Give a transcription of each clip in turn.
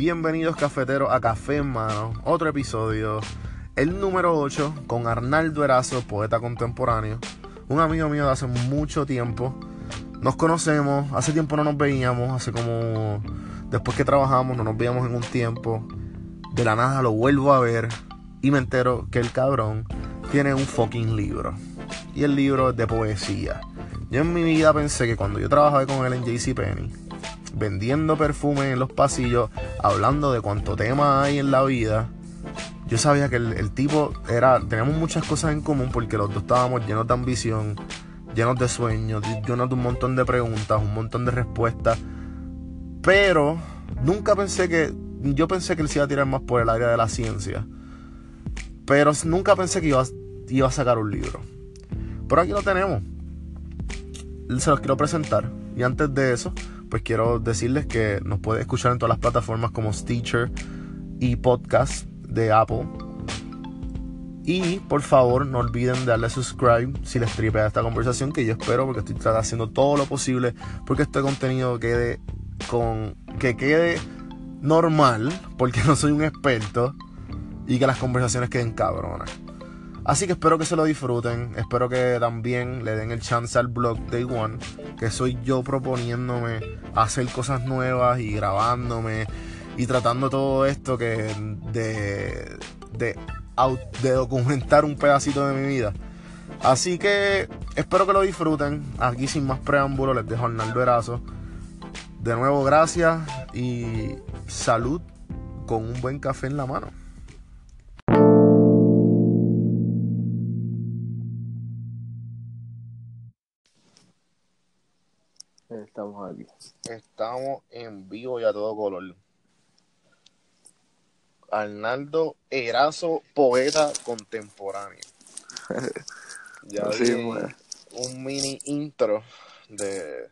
Bienvenidos cafeteros a Café en Mano, otro episodio, el número 8 con Arnaldo Erazo, poeta contemporáneo, un amigo mío de hace mucho tiempo. Nos conocemos, hace tiempo no nos veíamos, hace como después que trabajamos no nos veíamos en un tiempo. De la nada lo vuelvo a ver y me entero que el cabrón tiene un fucking libro. Y el libro es de poesía. Yo en mi vida pensé que cuando yo trabajaba con él en JCPenney, vendiendo perfume en los pasillos, hablando de cuánto tema hay en la vida, yo sabía que el, tipo era. Teníamos muchas cosas en común porque los dos estábamos llenos de ambición, llenos de sueños, llenos de un montón de preguntas, un montón de respuestas. Pero nunca pensé que. Yo pensé que él se iba a tirar más por el área de la ciencia. Pero nunca pensé que iba, iba a sacar un libro. Pero aquí lo tenemos. Se los quiero presentar. Y antes de eso, pues quiero decirles que nos puede escuchar en todas las plataformas como Stitcher y podcast de Apple. Y por favor no olviden darle subscribe si les tripea esta conversación que yo espero porque estoy haciendo todo lo posible porque este contenido quede con que quede normal porque no soy un experto y que las conversaciones queden cabronas. Así que espero que se lo disfruten. Espero que también le den el chance al blog Day One. Que soy yo proponiéndome hacer cosas nuevas y grabándome. Y tratando todo esto que de, de, de documentar un pedacito de mi vida. Así que espero que lo disfruten. Aquí sin más preámbulos les dejo Arnaldo Erazo. De nuevo gracias y salud con un buen café en la mano. Estamos aquí. Estamos en vivo y a todo color. Arnaldo Erazo, poeta contemporáneo. ya vi un mini intro de,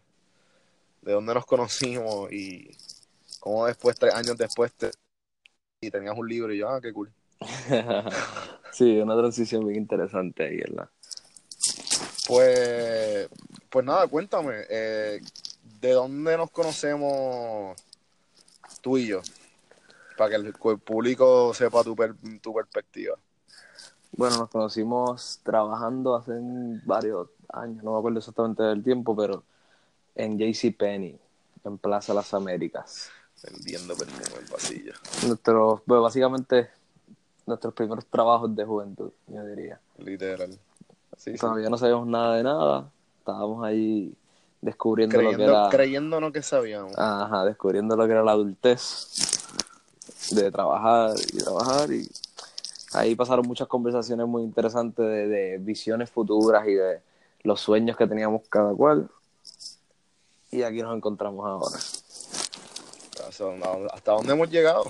de dónde nos conocimos y cómo después, tres años después, y tenías un libro y yo, ah, qué cool. sí, una transición muy interesante ahí, ¿verdad? Pues, pues nada, cuéntame, eh, ¿de dónde nos conocemos tú y yo? Para que el, público sepa tu, tu perspectiva. Bueno, nos conocimos trabajando hace varios años, no me acuerdo exactamente del tiempo, pero en JC Penney, en Plaza Las Américas. Vendiendo perfume en el pasillo. Nuestros, pues básicamente, nuestros primeros trabajos de juventud, yo diría. Literal. Todavía no sabíamos nada de nada. Estábamos ahí descubriendo lo que era. Creyéndonos que sabíamos. Ajá, descubriendo lo que era la adultez. De trabajar y trabajar. Y ahí pasaron muchas conversaciones muy interesantes de, visiones futuras y de los sueños que teníamos cada cual. Y aquí nos encontramos ahora. ¿Hasta dónde hemos llegado?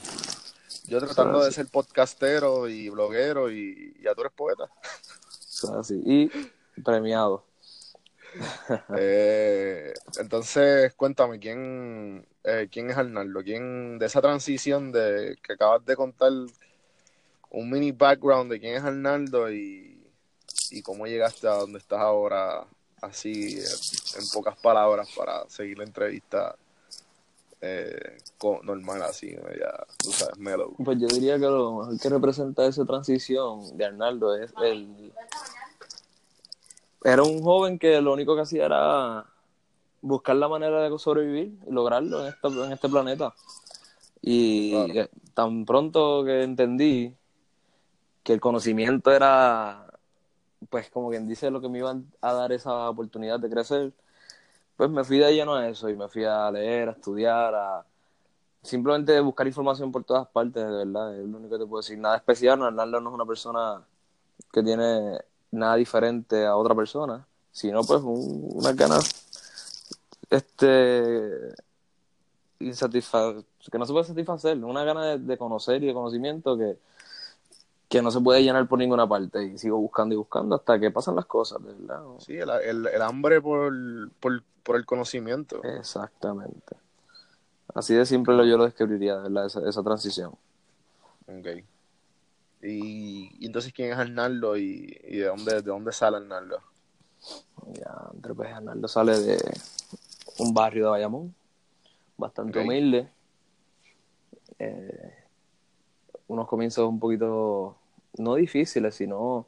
Yo tratando de ser podcastero y bloguero y ya tú eres poeta así. Y premiado. Eh, entonces, cuéntame, ¿quién, eh, ¿quién es Arnaldo? ¿Quién, de esa transición de que acabas de contar, un mini background de quién es Arnaldo y, y cómo llegaste a donde estás ahora, así, en pocas palabras, para seguir la entrevista eh, normal, así, ya, tú sabes, mellow. Pues yo diría que lo mejor que representa esa transición de Arnaldo es el era un joven que lo único que hacía era buscar la manera de sobrevivir y lograrlo en, en este planeta. Y tan pronto que entendí que el conocimiento era, pues como quien dice, lo que me iba a dar esa oportunidad de crecer, pues me fui de lleno a eso y me fui a leer, a estudiar, a simplemente buscar información por todas partes, de verdad, es lo único que te puedo decir. Nada especial, Arnaldo no es una persona que tiene nada diferente a otra persona, sino pues un, unas ganas este que no se puede satisfacer, una gana de, conocer y de conocimiento que, que no se puede llenar por ninguna parte y sigo buscando y buscando hasta que pasan las cosas, verdad. Sí, el, el, hambre por, por, por, el conocimiento. Exactamente. Así de simple yo lo describiría, ¿verdad? Esa, esa transición. Okay. Y, entonces, ¿quién es Arnaldo y, de, dónde, de dónde sale Arnaldo? Ya, pues Arnaldo sale de un barrio de Bayamón, bastante humilde. eh, unos comienzos un poquito, no difíciles, sino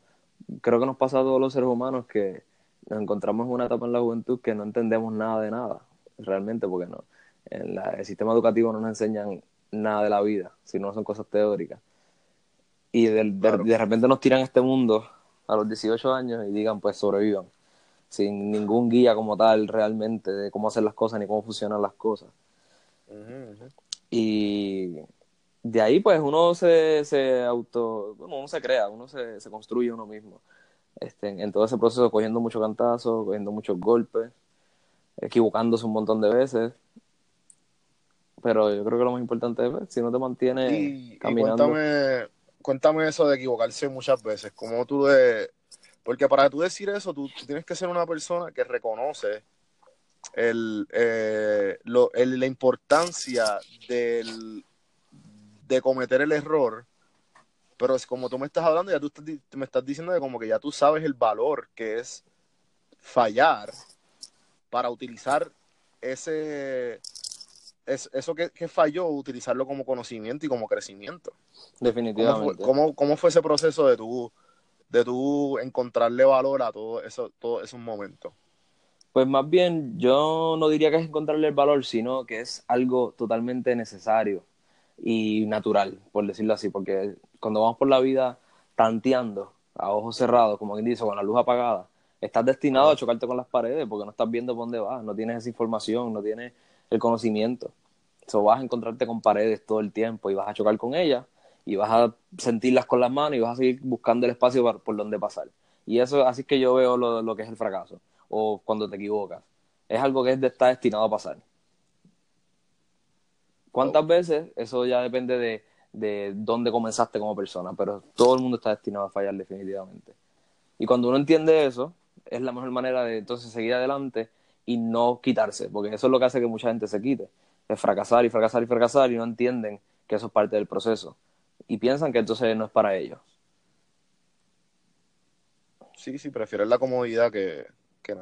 creo que nos pasa a todos los seres humanos que nos encontramos en una etapa en la juventud que no entendemos nada de nada, realmente, porque no, en el sistema educativo no nos enseñan nada de la vida, sino son cosas teóricas. Y de, de, repente nos tiran a este mundo a los 18 años y digan, pues sobrevivan, sin ningún guía como tal realmente de cómo hacer las cosas ni cómo funcionan las cosas. Y de ahí pues uno se, se auto, bueno, uno se crea, uno se, se construye uno mismo. Este, en todo ese proceso cogiendo muchos cantazos, cogiendo muchos golpes, equivocándose un montón de veces. Pero yo creo que lo más importante es si no te mantienes caminando. cuéntame, cuéntame eso de equivocarse muchas veces. como tú de... Porque para tú decir eso, tú, tienes que ser una persona que reconoce el, eh, lo, la importancia del, de cometer el error pero como tú me estás hablando, ya tú me estás diciendo que como que ya tú sabes el valor que es fallar para utilizar ese eso que, falló, utilizarlo como conocimiento y como crecimiento. Definitivamente. ¿Cómo fue, fue ese proceso de tú, de tú encontrarle valor a todo eso, todos esos momentos? Pues más bien, yo no diría que es encontrarle el valor, sino que es algo totalmente necesario y natural, por decirlo así, porque cuando vamos por la vida tanteando a ojos cerrados, como quien dice, con la luz apagada, estás destinado a chocarte con las paredes porque no estás viendo por dónde vas, no tienes esa información, no tienes el conocimiento. Eso vas a encontrarte con paredes todo el tiempo y vas a chocar con ellas y vas a sentirlas con las manos y vas a seguir buscando el espacio por donde pasar. Y eso así es que yo veo lo, lo que es el fracaso o cuando te equivocas. Es algo que está destinado a pasar. ¿Cuántas veces? Eso ya depende de, de dónde comenzaste como persona, pero todo el mundo está destinado a fallar definitivamente. Y cuando uno entiende eso, es la mejor manera de entonces seguir adelante y no quitarse, porque eso es lo que hace que mucha gente se quite, es fracasar y fracasar y fracasar y no entienden que eso es parte del proceso y piensan que entonces no es para ellos. Sí, sí, prefieren la comodidad que, que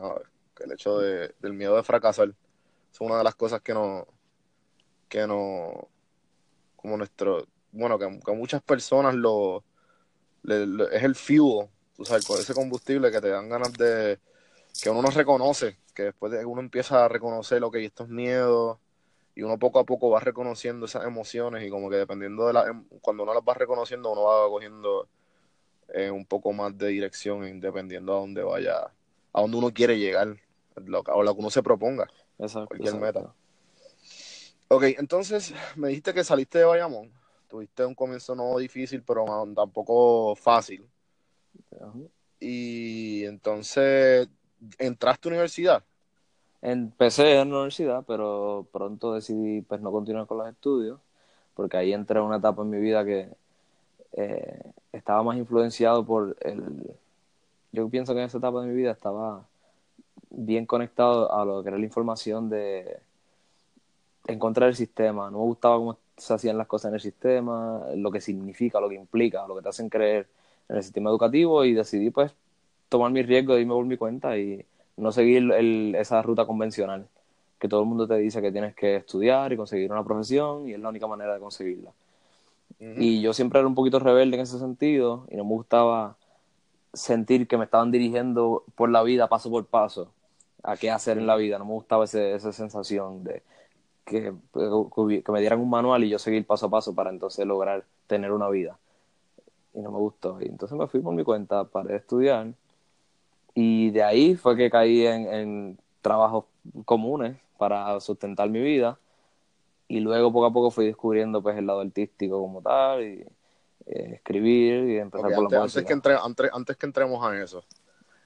que el hecho de, del miedo de fracasar. Es una de las cosas que no, que no, como nuestro, bueno, que, a muchas personas lo, es el fuel, tú sabes, ese combustible que te dan ganas de, que uno no reconoce, que después de uno empieza a reconocer que hay estos miedos y uno poco a poco va reconociendo esas emociones y como que dependiendo de la, em, cuando uno las va reconociendo uno va cogiendo eh, un poco más de dirección dependiendo a dónde vaya, a dónde uno quiere llegar o lo que uno se proponga, exacto, cualquier meta. Ok, entonces me dijiste que saliste de Bayamón. Tuviste un comienzo no difícil, pero tampoco fácil. Y entonces, ¿entraste a universidad? Empecé en la universidad, pero pronto decidí pues no continuar con los estudios, porque ahí entré a una etapa en mi vida que eh, estaba más influenciado por el... Yo pienso que en esa etapa de mi vida estaba bien conectado a lo que era la información de encontrar el sistema. No me gustaba cómo se hacían las cosas en el sistema, lo que significa, lo que implica, lo que te hacen creer en el sistema educativo y decidí pues tomar mi riesgo de irme por mi cuenta y no seguir esa ruta convencional que todo el mundo te dice que tienes que estudiar y conseguir una profesión y es la única manera de conseguirla. Y yo siempre era un poquito rebelde en ese sentido y no me gustaba sentir que me estaban dirigiendo por la vida paso por paso a qué hacer en la vida. No me gustaba esa sensación de que, que me dieran un manual y yo seguir paso a paso para entonces lograr tener una vida. Y no me gustó. Y entonces me fui por mi cuenta, para estudiar. Y de ahí fue que caí en, trabajos comunes para sustentar mi vida. Y luego poco a poco fui descubriendo pues el lado artístico como tal y eh, escribir y empezar por la antes que, antes, antes que entremos a eso,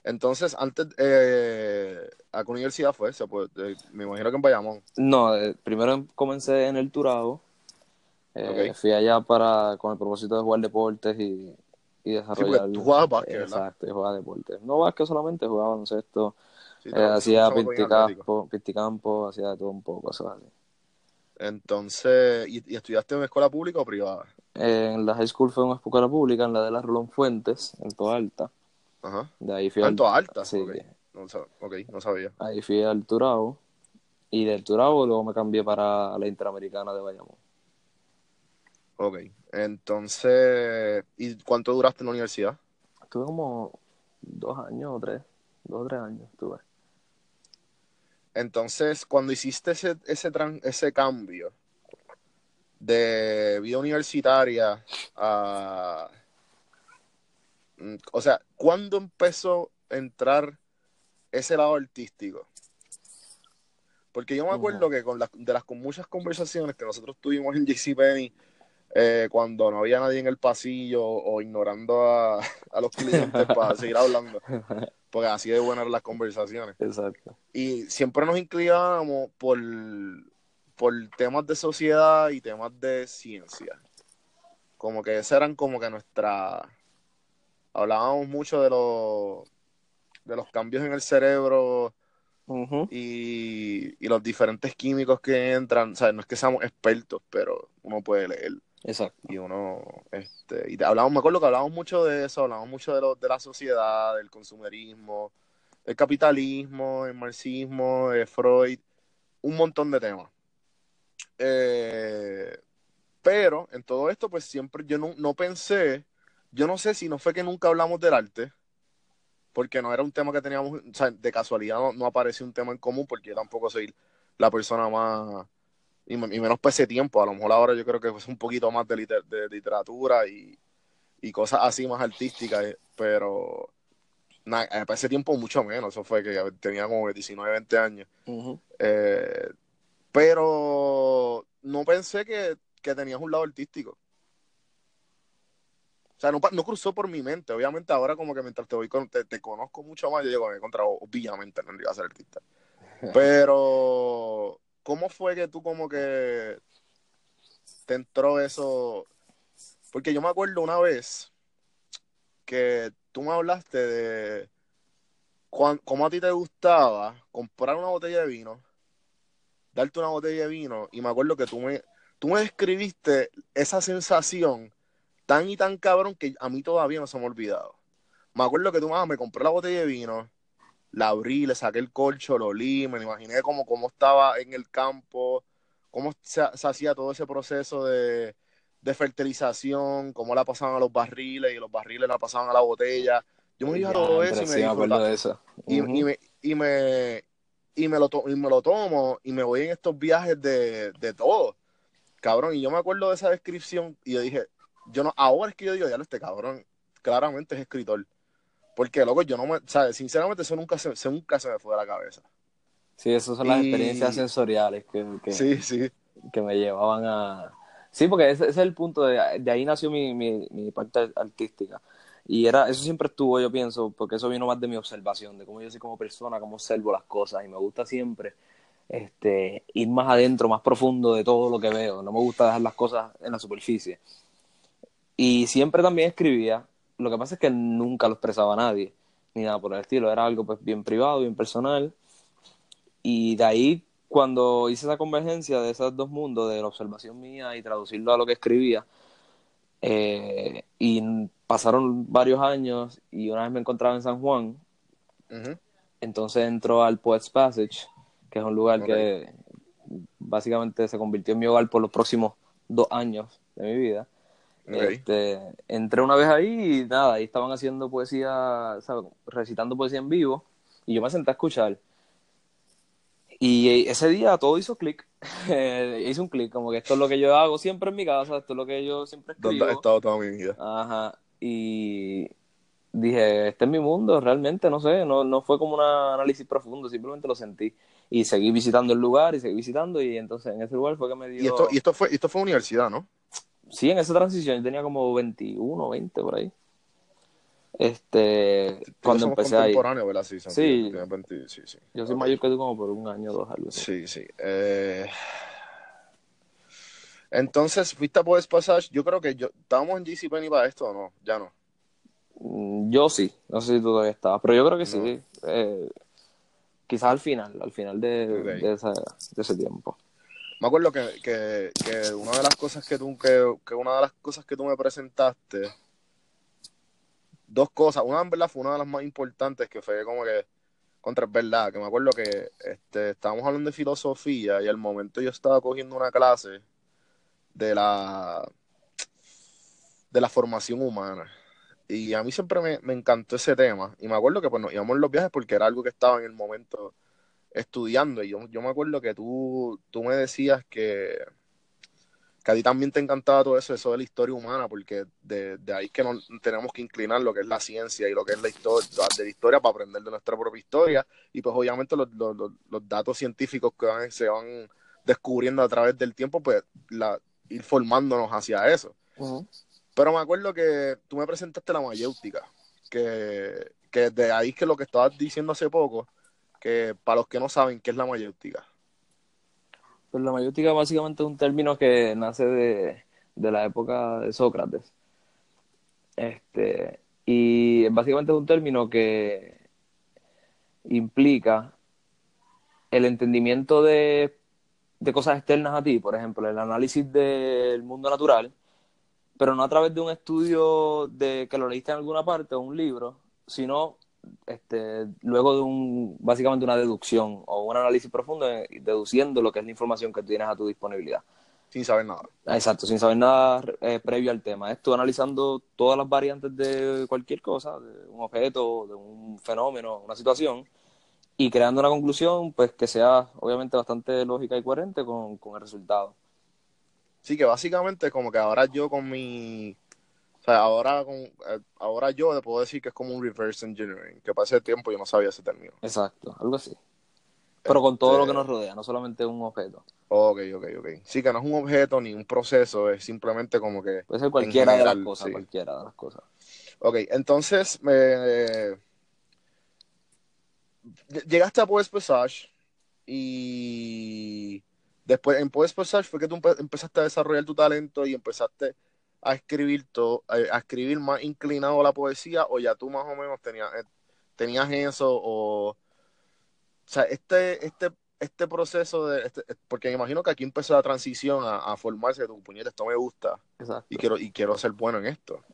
entonces, antes, eh, ¿a qué universidad fue? me imagino que en Bayamón. No, eh, primero comencé en el Turabo. Eh, fui allá para con el propósito de jugar deportes y, y desarrollar. Sí, tú jugabas básquet, ¿verdad? Exacto, yo jugaba deportes. No básquet solamente, jugaba baloncesto. Sí, eh, hacía pisticampo, pisticampo, hacía todo un poco, eso así. Entonces, ¿y, estudiaste en una escuela pública o privada? en la high school fue una escuela pública, en la de la Rolón Fuentes, en Toalta. Alta. Ajá. De ahí fui ¿Tanto al... alta? Sí. No, ok, no sabía. Ahí fui al Turabo. Y del Turabo luego me cambié para la Interamericana de Bayamón. Ok, entonces, ¿y cuánto duraste en la universidad? Estuve como dos años o tres, dos o tres años estuve. Entonces, cuando hiciste ese, ese, ese cambio de vida universitaria a... O sea, ¿cuándo empezó a entrar ese lado artístico? Porque yo me acuerdo que con de las con muchas conversaciones que nosotros tuvimos en JCPenney, eh, cuando no había nadie en el pasillo o ignorando a, a los clientes para seguir hablando, porque así de buenas las conversaciones. Exacto. Y siempre nos inclinábamos por, por temas de sociedad y temas de ciencia. Como que esas eran como que nuestra... Hablábamos mucho de los, de los cambios en el cerebro y, y, los diferentes químicos que entran. O sea, no es que seamos expertos, pero uno puede leer. Exacto. Y uno, este, y hablamos, me acuerdo que hablamos mucho de eso, hablamos mucho de, lo, de la sociedad, del consumerismo, el capitalismo, el marxismo, Freud, un montón de temas. Eh, pero en todo esto, pues siempre yo no, no pensé, yo no sé si no fue que nunca hablamos del arte, porque no era un tema que teníamos, o sea, de casualidad no, no apareció un tema en común, porque yo tampoco soy la persona más y, menos para ese tiempo. A lo mejor ahora yo creo que es un poquito más de, literatura y, cosas así más artísticas, pero eh, para ese tiempo mucho menos. Eso fue que tenía como 19, 20 años. Eh, pero no pensé que, tenías un lado artístico. O sea, no, cruzó por mi mente. Obviamente ahora como que mientras te voy con, te, conozco mucho más, yo digo, me contra obviamente no iba a ser artista. Pero ¿cómo fue que tú como que te entró eso? Porque yo me acuerdo una vez que tú me hablaste de cómo a ti te gustaba comprar una botella de vino, darte una botella de vino, y me acuerdo que tú me, tú me describiste esa sensación tan y tan cabrón que a mí todavía no se me ha olvidado. Me acuerdo que tú ah, me compré la botella de vino, la abrí, le saqué el colcho, lo olí, me imaginé cómo, cómo estaba en el campo, cómo se, hacía todo ese proceso de, fertilización, cómo la pasaban a los barriles y los barriles la pasaban a la botella. Yo me dije todo eso y me, de eso. y, me, y, me, y, me lo y me lo tomo y me voy en estos viajes de, de todo. Cabrón, y yo me acuerdo de esa descripción y yo dije, yo no, ahora es que yo digo, ya este cabrón claramente es escritor. Porque, loco, yo no me, ¿sabes? Sinceramente, eso nunca se, nunca se me fue de la cabeza. Sí, esas son las experiencias sensoriales que, que, sí, sí. que me llevaban a... Sí, porque ese, es el punto, de, de ahí nació mi, mi, mi, parte artística. Y era, eso siempre estuvo, yo pienso, porque eso vino más de mi observación, de cómo yo soy como persona, cómo observo las cosas, y me gusta siempre este, ir más adentro, más profundo de todo lo que veo. No me gusta dejar las cosas en la superficie. Y siempre también escribía, lo que pasa es que nunca lo expresaba a nadie, ni nada por el estilo. Era algo pues bien privado, bien personal. Y de ahí, cuando hice esa convergencia de esos dos mundos, de la observación mía y traducirlo a lo que escribía, eh, y pasaron varios años y una vez me encontraba en San Juan, entonces entró al Poets Passage, que es un lugar que básicamente se convirtió en mi hogar por los próximos dos años de mi vida. Este, entré una vez ahí y nada, ahí estaban haciendo poesía, recitando poesía en vivo y yo me senté a escuchar. Y ese día todo hizo clic, hice un clic, como que esto es lo que yo hago siempre en mi casa, esto es lo que yo siempre escribo. ¿Dónde he estado toda mi vida? Ajá, y dije, este es mi mundo, realmente, no sé, no, no fue como un análisis profundo, simplemente lo sentí. Y seguí visitando el lugar y seguí visitando y entonces en ese lugar fue que me dio... Y esto, y esto, fue, esto fue universidad, ¿no? Sí, en esa transición yo tenía como 21, 20 por ahí. Este, cuando empecé ahí. ¿verdad? Sí, sí. sí, sí. Yo soy mayor que tú como por un año o dos, algo así. Sí, sí. Eh... Entonces, fuiste a Poets Passage. Yo creo que yo. ¿Estábamos en GC Penny para esto o no? Ya no. Mm, yo sí. No sé si tú todavía estabas, pero yo creo que sí. Eh, quizás al final, al final de, de, ese tiempo me acuerdo que, que, que, una de las cosas que tú, que, que, una de las cosas que tú me presentaste, dos cosas, una en verdad fue una de las más importantes que fue como que, contra es verdad, que me acuerdo que este, estábamos hablando de filosofía y al momento yo estaba cogiendo una clase de la de la formación humana. Y a mí siempre me, me, encantó ese tema. Y me acuerdo que pues, nos íbamos en los viajes porque era algo que estaba en el momento estudiando. Y yo, yo me acuerdo que tú, tú me decías que, que a ti también te encantaba todo eso, eso de la historia humana, porque de, de ahí es que nos tenemos que inclinar lo que es la ciencia y lo que es la historia, de la historia para aprender de nuestra propia historia. Y pues obviamente los, los, los datos científicos que van, se van descubriendo a través del tiempo, pues la, ir formándonos hacia eso. Pero me acuerdo que tú me presentaste la mayéutica, que, que de ahí que lo que estabas diciendo hace poco, que para los que no saben qué es la mayéutica. Pues la mayéutica básicamente es un término que nace de, de la época de Sócrates. Este, y básicamente es un término que implica el entendimiento de de cosas externas a ti, por ejemplo, el análisis del mundo natural, pero no a través de un estudio de que lo leíste en alguna parte o un libro, sino este, luego de un, básicamente una deducción o un análisis profundo deduciendo lo que es la información que tienes a tu disponibilidad. Sin saber nada. Exacto, sin saber nada eh, previo al tema. Esto analizando todas las variantes de cualquier cosa, de un objeto, de un fenómeno, una situación, y creando una conclusión pues que sea obviamente bastante lógica y coherente con, el resultado. Sí, que básicamente como que ahora yo con mi... O sea, ahora, con, eh, ahora yo le puedo decir que es como un reverse engineering, que para ese tiempo yo no sabía ese término. Exacto, algo así. Pero con todo lo que nos rodea, no solamente un objeto. Ok, ok, ok. Sí, que no es un objeto ni un proceso, es simplemente como que... Puede ser cualquiera de las cosas, cualquiera de las cosas. Ok, entonces me llegaste a Poets Passage y después en Poets Passage fue que tú empezaste a desarrollar tu talento y empezaste a escribir todo, a escribir más inclinado a la poesía o ya tú más o menos tenías, eh, tenías eso o o sea, este, este, este proceso de, este, porque me imagino que aquí empezó la transición a, formarse, tu puñete, esto me gusta y quiero, y quiero ser bueno en esto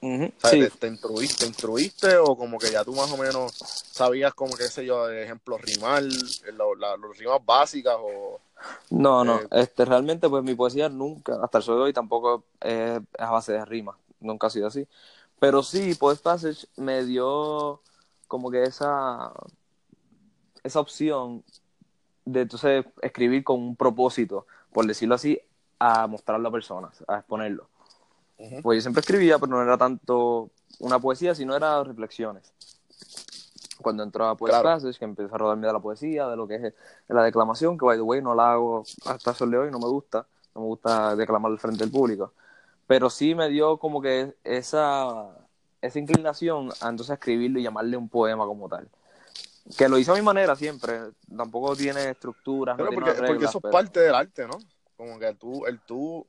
te, instruiste, instruiste o como que ya tú más o menos sabías como que sé yo, ejemplo, rimar, los rimas básicas o... No, no, eh, este, realmente pues mi poesía nunca, hasta el sol de hoy tampoco es, a base de rimas, nunca ha sido así. Pero sí, Post Passage me dio como que esa, esa opción de entonces escribir con un propósito, por decirlo así, a mostrarlo a personas, a exponerlo. Pues yo siempre escribía, pero no era tanto una poesía, sino era reflexiones. Cuando entró a Poets claro. que empecé a rodarme de la poesía, de lo que es la declamación, que by the way no la hago hasta el de hoy, no me gusta, no me gusta declamar al frente del público. Pero sí me dio como que esa, esa inclinación a entonces escribirlo y llamarle un poema como tal. Que lo hice a mi manera siempre, tampoco tiene estructuras. Pero porque, porque, eso es parte del arte, ¿no? Como que tú, el tú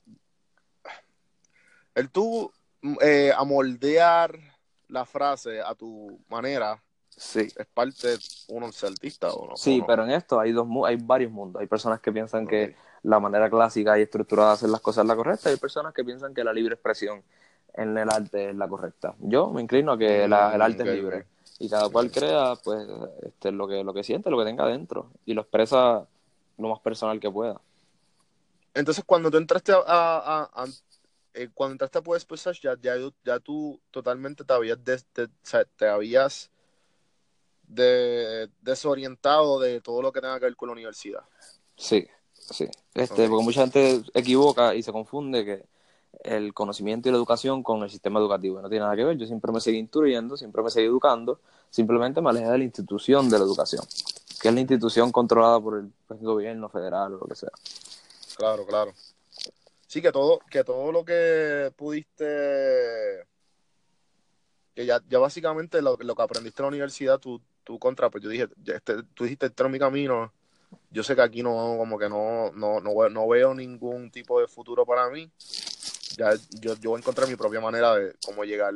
el tú mm, eh, amoldear la frase a tu manera sí. es parte de uno ser artista o no. Sí, pero en esto hay dos hay varios mundos. Hay personas que piensan que la manera clásica y estructurada de hacer las cosas es la correcta y hay personas que piensan que la libre expresión en el arte es la correcta. Yo me inclino a que el arte es libre y cada cual crea pues este, lo que lo que siente, lo que tenga dentro y lo expresa lo más personal que pueda. Entonces, cuando tú entraste a, eh, cuando entraste a Puedes ya, ya, ya tú totalmente te habías, te habías desorientado de todo lo que tenga que ver con la universidad. Sí, sí. Este, Porque mucha gente equivoca y se confunde que el conocimiento y la educación con el sistema educativo no tiene nada que ver. Yo siempre me seguí instruyendo, siempre me seguí educando, simplemente me alejé de la institución de la educación, que es la institución controlada por el, por el gobierno federal o lo que sea. Claro, claro sí, que todo, que todo lo que pudiste, que ya, ya básicamente lo, lo que aprendiste en la universidad, tú, tú contra, pues yo dije, este, tú dijiste, este mi camino, yo sé que aquí no, como que no, no, no, veo ningún tipo de futuro para mí, ya yo, yo encontrar mi propia manera de cómo llegar,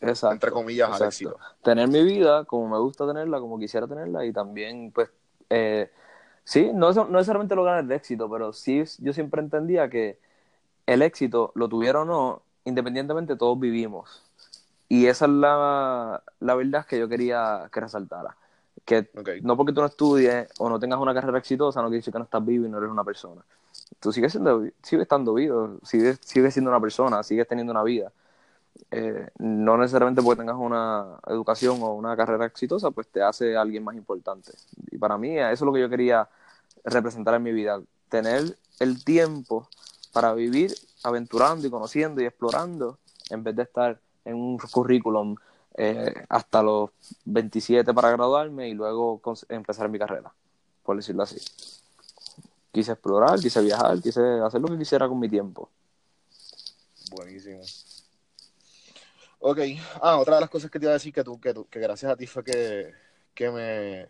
entre comillas, al éxito. Tener mi vida como me gusta tenerla, como quisiera tenerla, y también, pues, eh, sí, no, no necesariamente lograr el éxito, pero sí, yo siempre entendía que el éxito, lo tuviera o no, independientemente todos vivimos. Y esa es la, la verdad que yo quería que resaltara. Que no porque tú no estudies o no tengas una carrera exitosa, no quiere decir que no estás vivo y no eres una persona. Tú sigues, siendo, sigues estando vivo, sigues, sigues siendo una persona, sigues teniendo una vida. eh, no necesariamente porque tengas una educación o una carrera exitosa, pues te hace alguien más importante. Y para mí eso es lo que yo quería representar en mi vida, tener el tiempo para vivir aventurando y conociendo y explorando en vez de estar en un currículum eh, hasta los 27 para graduarme y luego empezar mi carrera, por decirlo así. Quise explorar, quise viajar, quise hacer lo que quisiera con mi tiempo. Buenísimo. Ok, ah, otra de las cosas que te iba a decir que tú, que, que gracias a ti fue que, que me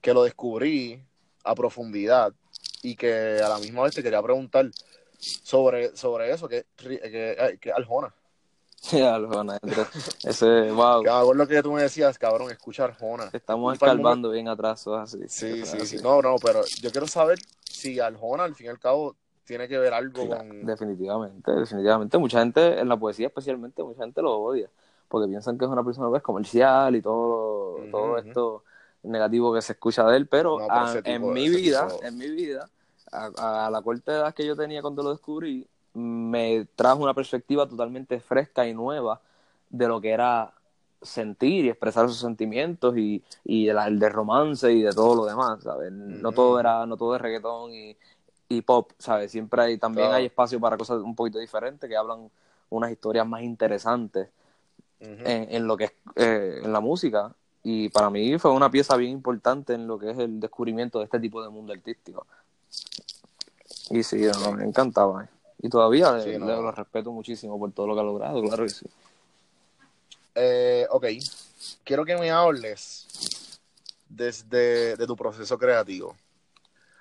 que lo descubrí a profundidad y que a la misma vez te quería preguntar sobre, sobre eso, que, que, que Aljona. Sí, Aljona, ese, wow. Que lo que tú me decías, cabrón, escuchar Arjona. Estamos escalvando bien atrás, así. Sí, sí, sí. No, no, pero yo quiero saber si Aljona, al fin y al cabo, tiene que ver algo con... Definitivamente, definitivamente. Mucha gente, en la poesía especialmente, mucha gente lo odia, porque piensan que es una persona pues, comercial y todo, todo esto negativo que se escucha de él, pero, en, mi vida, en mi vida, a, la corta edad que yo tenía cuando lo descubrí, me trajo una perspectiva totalmente fresca y nueva de lo que era sentir y expresar sus sentimientos y, y el de romance y de todo lo demás, ¿sabes? No todo era, no todo es reggaetón y, pop, ¿sabes? Siempre hay, también hay espacio para cosas un poquito diferentes que hablan unas historias más interesantes en, lo que es eh, en la música y para mí fue una pieza bien importante en lo que es el descubrimiento de este tipo de mundo artístico. Y sí, me encantaba. Y todavía le, lo respeto muchísimo por todo lo que ha logrado, claro que sí. Eh, ok, quiero que me hables desde de tu proceso creativo.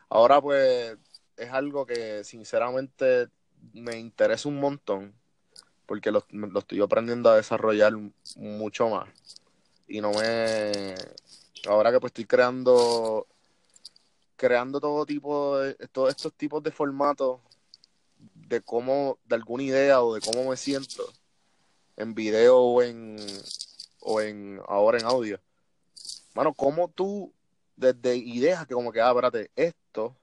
Ahora pues es algo que sinceramente me interesa un montón porque lo estoy aprendiendo a desarrollar mucho más y no me ahora que pues estoy creando creando todo tipo de todos estos tipos de formatos de cómo de alguna idea o de cómo me siento en video o en o en ahora en audio. Bueno, cómo tú desde ideas que como que ah esto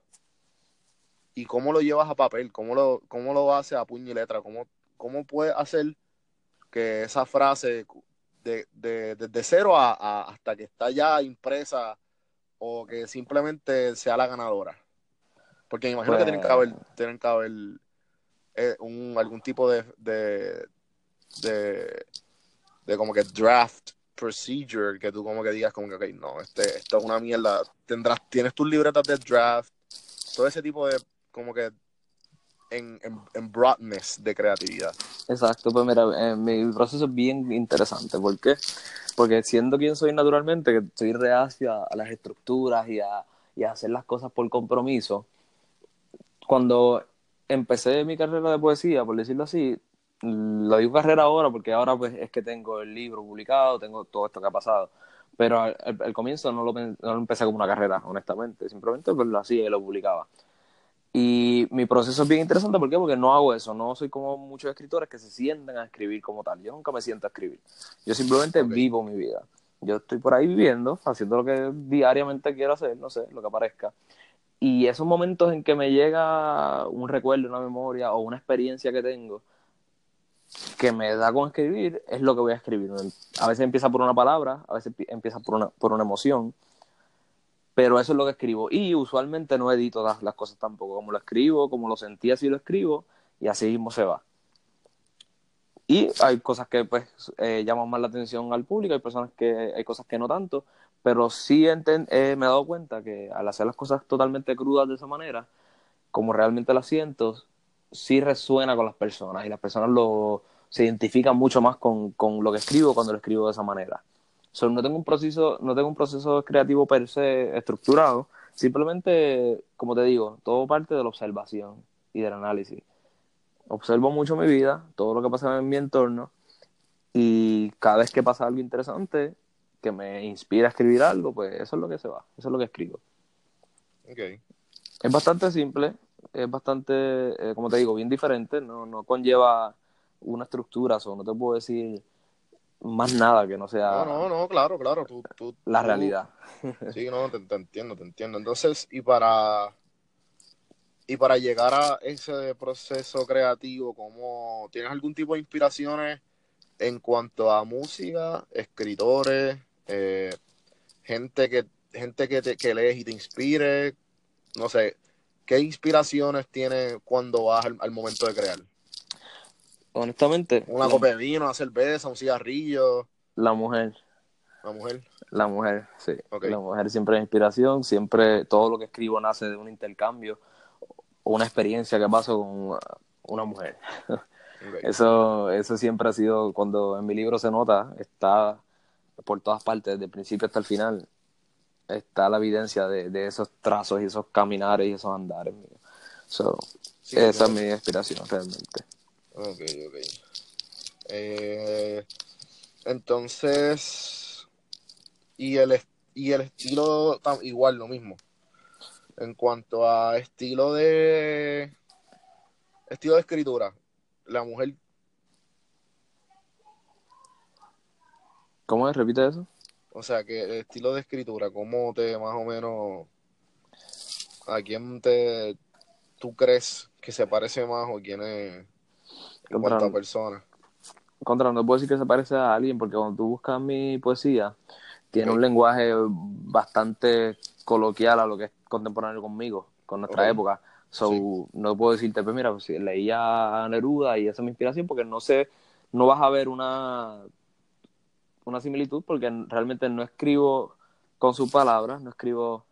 y cómo lo llevas a papel cómo lo cómo lo haces a puño y letra cómo cómo puedes hacer que esa frase de, de, desde cero a, hasta que está ya impresa o que simplemente sea la ganadora? Porque me imagino que tienen que haber, pues tienen que haber eh, un, algún tipo de, de, de, como que draft procedure que tú como que digas como que, no, este, esto es una mierda. Tendrás, tienes tus libretas de draft, todo ese tipo de como que en, en, broadness de creatividad. Exacto, pues mira, eh, mi proceso es bien interesante. ¿Por qué? Porque siendo quien soy naturalmente, que soy reacio a, las estructuras y a, y a hacer las cosas por compromiso, cuando empecé mi carrera de poesía, por decirlo así, lo digo carrera ahora porque ahora pues es que tengo el libro publicado, tengo todo esto que ha pasado. Pero al, comienzo no lo, no lo, empecé como una carrera, honestamente. Simplemente pues lo hacía y lo publicaba. Y mi proceso es bien interesante, ¿por qué? Porque no hago eso, no soy como muchos escritores que se sientan a escribir como tal, yo nunca me siento a escribir, yo simplemente vivo mi vida, yo estoy por ahí viviendo, haciendo lo que diariamente quiero hacer, no sé, lo que aparezca, y esos momentos en que me llega un recuerdo, una memoria o una experiencia que tengo, que me da con escribir, es lo que voy a escribir. A veces empieza por una palabra, a veces empieza por una, por una emoción, pero eso es lo que escribo. Y usualmente no edito las, las cosas tampoco. Como lo escribo, como lo sentí, así lo escribo, y así mismo se va. Y hay cosas que pues eh, llaman más la atención al público, hay personas que hay cosas que no tanto, pero sí eh, me he dado cuenta que al hacer las cosas totalmente crudas de esa manera, como realmente las siento, sí resuena con las personas y las personas lo se identifican mucho más con, con lo que escribo cuando lo escribo de esa manera no tengo un proceso, no tengo un proceso creativo per se estructurado, simplemente, como te digo, todo parte de la observación y del análisis. Observo mucho mi vida, todo lo que pasa en mi entorno, y cada vez que pasa algo interesante que me inspira a escribir algo, pues eso es lo que se va, eso es lo que escribo. Okay. Es bastante simple, es bastante, eh, como te digo, bien diferente, no, no conlleva una estructura, o no te puedo decir más nada que no sea. No, no, no, claro, claro. Tú, tú, la realidad. Sí, no, te, entiendo, te entiendo. Entonces, y para. y para llegar a ese proceso creativo, ¿cómo, ¿tienes algún tipo de inspiraciones en cuanto a música, escritores, eh, gente que gente que, te, que lees y te inspire? No sé, ¿qué inspiraciones tienes cuando vas al, momento de crear? Honestamente. Una copa de vino, una cerveza, un cigarrillo. La mujer. La mujer. La mujer, sí. La mujer siempre es inspiración, siempre todo lo que escribo nace de un intercambio o una experiencia que paso con una mujer. Eso, eso siempre ha sido, cuando en mi libro se nota, está por todas partes, desde el principio hasta el final, está la evidencia de, esos trazos y esos caminares y esos andares míos. esa es mi inspiración realmente. Ok, ok. Eh, entonces, y el, y el estilo, igual lo mismo. En cuanto a estilo de estilo de escritura, la mujer. ¿Cómo es? Repite eso. O sea, que el estilo de escritura, ¿cómo te más o menos a quién te tú crees que se parece más o quién es en persona? Contra, no puedo decir que se parece a alguien porque cuando tú buscas mi poesía tiene un lenguaje bastante coloquial a lo que es contemporáneo conmigo, con nuestra época. So, no puedo decirte, pues mira, pues, leía a Neruda y esa es mi inspiración porque no sé, no vas a ver una, una similitud porque realmente no escribo con sus palabras, no escribo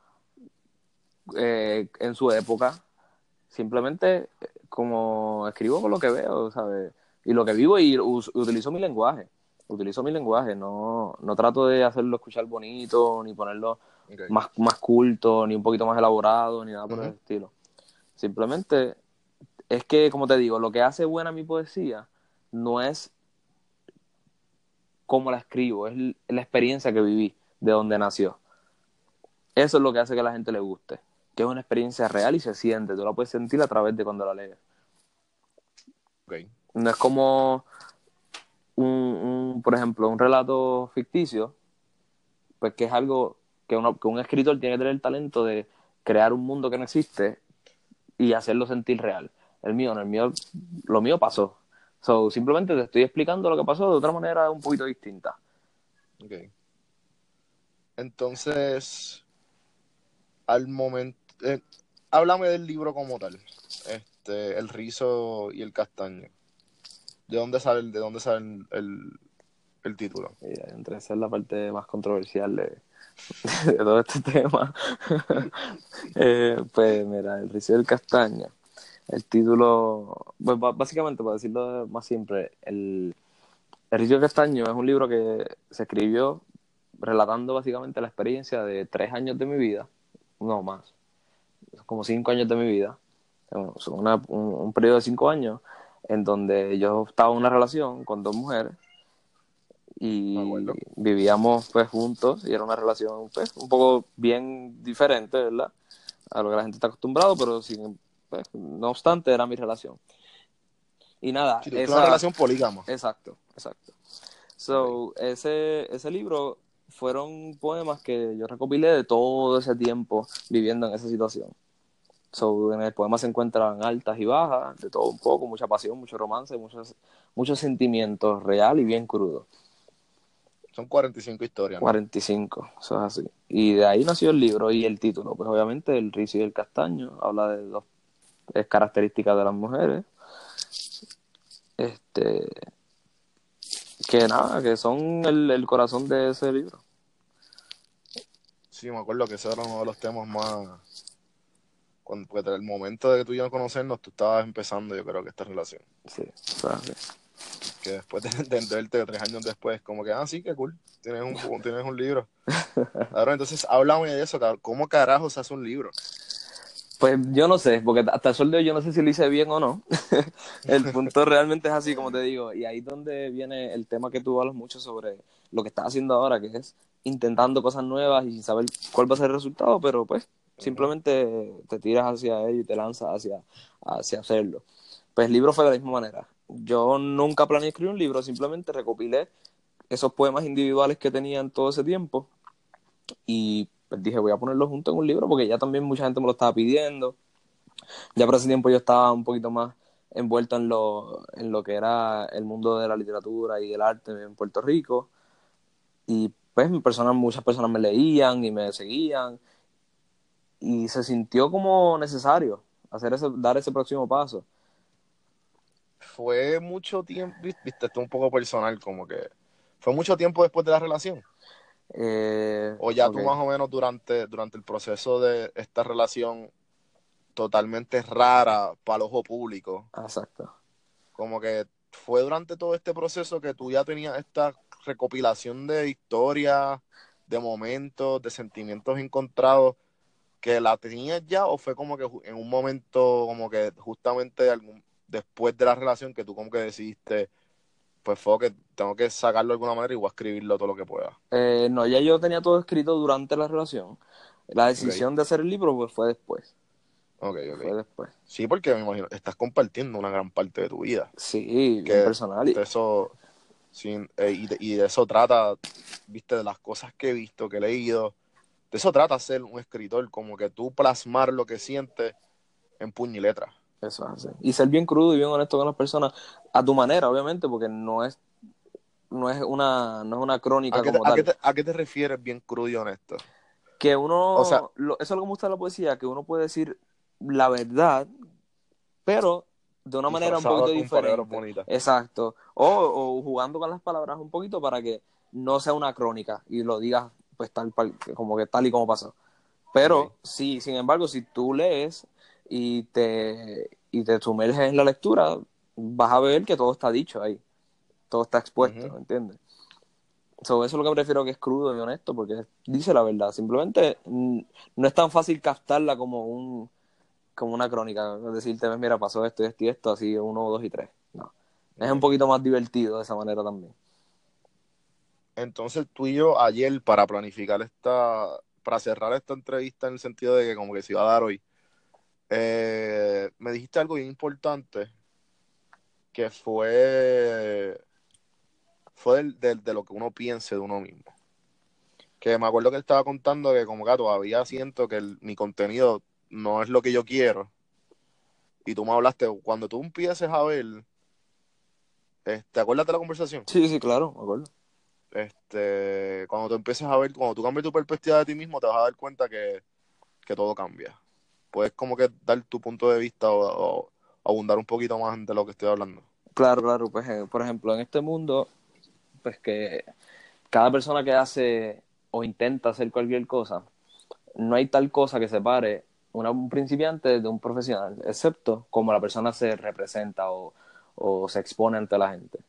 eh, en su época, simplemente como escribo con lo que veo, ¿sabes? Y lo que vivo y utilizo mi lenguaje, utilizo mi lenguaje, no, no trato de hacerlo escuchar bonito, ni ponerlo más, más culto, ni un poquito más elaborado, ni nada por el estilo Simplemente es que, como te digo, lo que hace buena mi poesía no es cómo la escribo, es la experiencia que viví, de donde nació. Eso es lo que hace que a la gente le guste, que es una experiencia real y se siente, tú la puedes sentir a través de cuando la lees. No es como un, por ejemplo, un relato ficticio, pues que es algo que, que un escritor tiene que tener el talento de crear un mundo que no existe y hacerlo sentir real. El mío, no, el mío, lo mío pasó. So, simplemente te estoy explicando lo que pasó de otra manera un poquito distinta. Ok. Entonces, al momento, eh, háblame del libro como tal. Este, el rizo y el castaño. ¿De dónde sale, de dónde sale el, el, título? entre esa es la parte más controversial de, todo este tema. Eh, pues mira, El Ricio del Castaña. El título, pues básicamente, para decirlo más simple, el, el Ricio del Castaño es un libro que se escribió relatando básicamente la experiencia de tres años de mi vida, no más, como cinco años de mi vida, un, un periodo de cinco años en donde yo estaba en una relación con dos mujeres y vivíamos pues juntos y era una relación pues un poco bien diferente, ¿verdad? A lo que la gente está acostumbrado, pero sin, pues, no obstante era mi relación. Y nada, esa una relación polígama. Exacto, exacto. So, ese, ese libro fueron poemas que yo recopilé de todo ese tiempo viviendo en esa situación. So, en el poema se encuentran altas y bajas, de todo un poco, mucha pasión, mucho romance, muchos, muchos sentimientos real y bien crudos. Son 45 historias. 45, eso es así. Y de ahí nació el libro y el título. Pues obviamente el rizo y el castaño habla de dos características de las mujeres. Este. Que nada, que son el, corazón de ese libro. Sí, me acuerdo que ese era uno de los temas más. Cuando, porque el momento de que tú y yo conocernos, tú estabas empezando, yo creo que esta relación. Sí, así que después de, de, tres años después, como que, ah, sí, qué cool, tienes un, tienes un libro. Ahora, entonces, háblame de eso, ¿cómo carajo se hace un libro? Pues yo no sé, porque hasta el sol de hoy yo no sé si lo hice bien o no. el punto realmente es así, como te digo, y ahí es donde viene el tema que tú hablas mucho sobre lo que estás haciendo ahora, que es intentando cosas nuevas y sin saber cuál va a ser el resultado, pero pues simplemente te tiras hacia ello y te lanzas hacia, hacia hacerlo. Pues el libro fue de la misma manera yo nunca planeé escribir un libro, simplemente recopilé esos poemas individuales que tenía en todo ese tiempo y pues dije voy a ponerlos juntos en un libro porque ya también mucha gente me lo estaba pidiendo Ya por ese tiempo yo estaba un poquito más envuelto en lo, en lo que era el mundo de la literatura y del arte en Puerto Rico. Y pues personas, muchas personas me leían y me seguían. Y se sintió como necesario hacer ese, dar ese próximo paso. Fue mucho tiempo, viste, esto es un poco personal, como que fue mucho tiempo después de la relación. Eh, o ya tú más o menos durante, durante el proceso de esta relación totalmente rara para el ojo público, Exacto. como que fue durante todo este proceso que tú ya tenías esta recopilación de historias, de momentos, de sentimientos encontrados, que la tenías ya o fue como que en un momento como que justamente algún, después de la relación que tú como que decidiste, pues fue que tengo que sacarlo de alguna manera y voy a escribirlo todo lo que pueda. Eh, no, ya yo tenía todo escrito durante la relación. La decisión de hacer el libro pues, fue después. Ok, ok. Fue después. Sí, porque me imagino, estás compartiendo una gran parte de tu vida. Sí, bien Que personal. Y, De eso, sin- eh, y, de, y de eso trata, viste, de las cosas que he visto, que he leído. De eso trata ser un escritor, como que tú plasmar lo que sientes en puño y letra. Eso es así. Y ser bien crudo y bien honesto con las personas a tu manera, obviamente, porque no es no es una no es una crónica ¿A qué, te, como a qué tal. te- a qué te refieres bien crudo y honesto? Que uno, O sea- lo- eso es lo que me gusta de la poesía, que uno puede decir la verdad, pero de una manera un poquito diferente. Exacto. O, o jugando con las palabras un poquito para que no sea una crónica y lo digas pues tal como que tal y como pasó. Pero Ok. sí, sin embargo, si tú lees y te y te sumerges en la lectura, vas a ver que todo está dicho ahí. Todo está expuesto, Ujú. ¿entiendes? So, eso es lo que prefiero que es crudo y honesto, porque dice la verdad. Simplemente no es tan fácil captarla como un como una crónica. Decirte, "Ves, mira, pasó esto y esto y esto, así uno, dos y tres. No. Es un poquito más divertido de esa manera también. Entonces tú y yo ayer para planificar esta, para cerrar esta entrevista en el sentido de que como que se iba a dar hoy, eh, me dijiste algo bien importante que fue, fue del- del- de lo que uno piense de uno mismo. Que me acuerdo que él estaba contando que como que todavía siento que el- mi contenido no es lo que yo quiero. Y tú me hablaste, cuando tú empieces a ver, eh, ¿te acuerdas de la conversación? Sí, sí, claro, me acuerdo. este, cuando tú empieces a ver, cuando tú cambies tu perspectiva de ti mismo, te vas a dar cuenta que, que todo cambia. Puedes como que dar tu punto de vista o, abundar un poquito más de lo que estoy hablando. Claro, claro. Pues, eh, por ejemplo, en este mundo, pues que cada persona que hace o intenta hacer cualquier cosa, no hay tal cosa que separe un principiante de un profesional, excepto como la persona se representa o, o se expone ante la gente.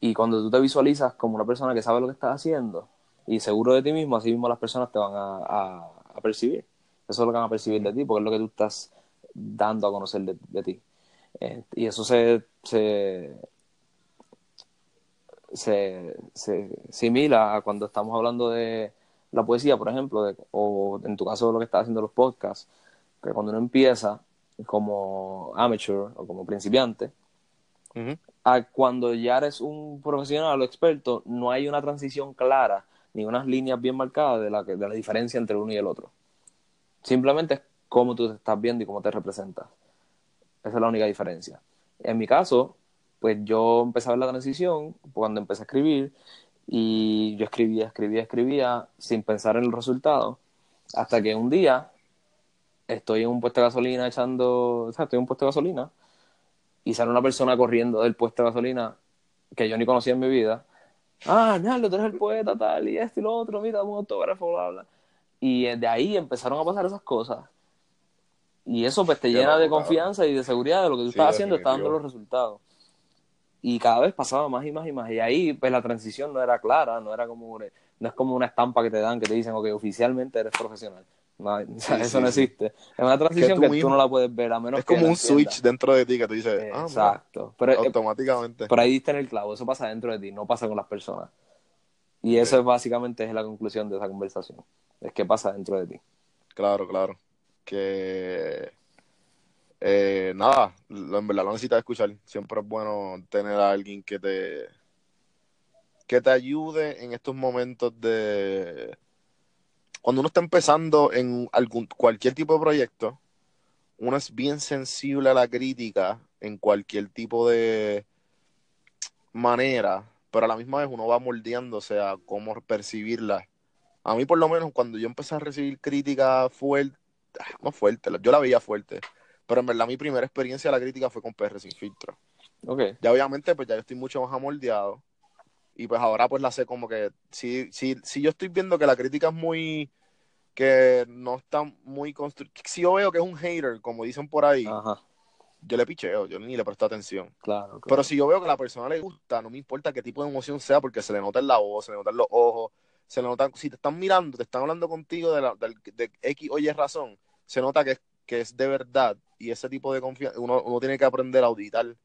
Y cuando tú te visualizas como una persona que sabe lo que estás haciendo y seguro de ti mismo, así mismo las personas te van a- a percibir. Eso es lo que van a percibir de ti, porque es lo que tú estás dando a conocer de, de ti. Eh, y eso se, se, se, se simila a cuando estamos hablando de la poesía, por ejemplo, de- o en tu caso lo que estás haciendo los podcasts, que cuando uno empieza como amateur o como principiante, a cuando ya eres un profesional o experto, no hay una transición clara ni unas líneas bien marcadas de la, que- de la diferencia entre uno y el otro. Simplemente es cómo tú te estás viendo y cómo te representas. Esa es la única diferencia. En mi caso, pues yo empecé a ver la transición cuando empecé a escribir y yo escribía, escribía, escribía sin pensar en el resultado hasta que un día estoy en un puesto de gasolina echando, o sea, estoy en un puesto de gasolina y sale una persona corriendo del puesto de gasolina que yo ni conocía en mi vida. Ah, Arnaldo, tú eres el poeta, tal, y esto y lo otro, mira, un autógrafo. Y de ahí empezaron a pasar esas cosas. Y eso pues te llena de confianza y de seguridad de lo que tú Sí, estás haciendo, está dando los resultados. Y cada vez pasaba más y más y más. Y ahí pues la transición no era clara, no era como, no es como una estampa que te dan que te dicen, ok, oficialmente eres profesional. No, o sea, Sí, eso sí, no existe. Es una transición tú que tú, no la puedes ver a menos Es que como la un entiendas. switch dentro de ti que tú dices, ah, Exacto. Pero, eh, automáticamente. pero ahí diste en el clavo, eso pasa dentro de ti, no pasa con las personas. Y eso es básicamente es la conclusión de esa conversación. Es que pasa dentro de ti. Claro, claro. Que eh, nada, en verdad lo necesitas escuchar. Siempre es bueno tener a alguien que te que te ayude en estos momentos de cuando uno está empezando en algún cualquier tipo de proyecto uno es bien sensible a la crítica en cualquier tipo de manera, pero a la misma vez uno va moldeándose a cómo percibirla. A mí, por lo menos, cuando yo empecé a recibir crítica fuerte, ah, no fuerte, yo la veía fuerte, pero en verdad mi primera experiencia de la crítica fue con PR sin filtro. Ok. Ya obviamente, pues ya yo estoy mucho más amoldeado. Y pues ahora pues la sé como que, si, si, si yo estoy viendo que la crítica es muy, que no está muy constructiva, si yo veo que es un hater, como dicen por ahí, Ajá. Yo le picheo, yo ni le presto atención. Claro. claro. Pero si yo veo que a la persona le gusta, no me importa qué tipo de emoción sea, porque se le nota en la voz, se le nota en los ojos, se le nota, si te están mirando, te están hablando contigo de, la, de, de X o Y razón, se nota que, que es de verdad y ese tipo de confianza, uno, uno tiene que aprender a auditar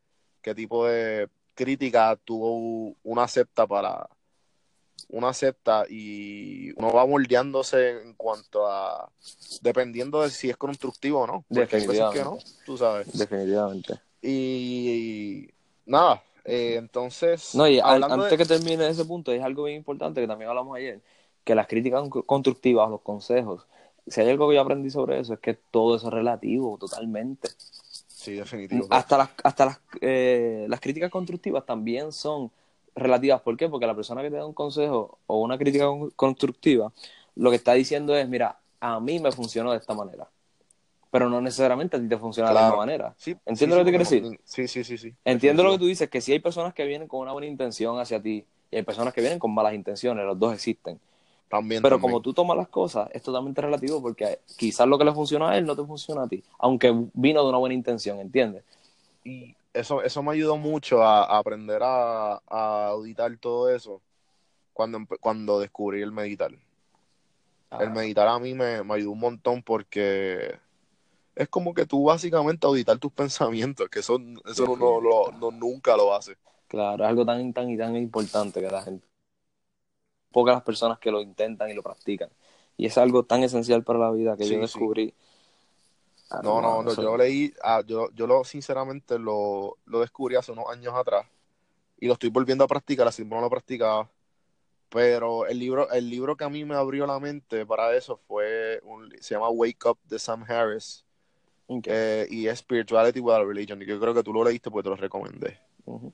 qué tipo de crítica tuvo uno acepta para uno acepta y uno va moldeándose en cuanto a dependiendo de si es constructivo o no que no tú sabes. Definitivamente. Y, y nada eh, entonces no y al, antes de... que termine ese punto es algo bien importante que también hablamos ayer que las críticas constructivas los consejos si hay algo que yo aprendí sobre eso es que todo eso es relativo totalmente. Sí, definitivo. Hasta las, hasta las, eh, las críticas constructivas también son relativas. ¿Por qué? Porque la persona que te da un consejo o una crítica constructiva, lo que está diciendo es, mira, a mí me funcionó de esta manera. Pero no necesariamente a ti te funciona claro. de la misma manera. Sí, ¿Entiendes sí, lo que te quiero decir? Sí, sí, sí. sí. Entiendo lo que tú dices, que si hay personas que vienen con una buena intención hacia ti y hay personas que vienen con malas intenciones, los dos existen. También, Pero también. como tú tomas las cosas, es totalmente relativo porque quizás lo que le funciona a él no te funciona a ti, aunque vino de una buena intención, ¿entiendes? Y eso, eso me ayudó mucho a, a aprender a, a, auditar todo eso cuando, cuando descubrí el meditar. Ah. El meditar a mí me, me ayudó un montón porque es como que tú básicamente auditar tus pensamientos, que eso, eso no, no, no, no, nunca lo hace. Claro, es algo tan, tan y tan importante que la gente pocas las personas que lo intentan y lo practican. Y es algo tan esencial para la vida que sí, yo descubrí. Sí. No, no, no, yo leí, ah, yo, yo lo sinceramente lo, lo, descubrí hace unos años atrás y lo estoy volviendo a practicar, así no lo practicaba. Pero el libro, el libro que a mí me abrió la mente para eso fue, un, se llama Wake Up de Sam Harris okay. eh, y es Spirituality Without Religion. Y yo creo que tú lo leíste porque te lo recomendé. Uh -huh.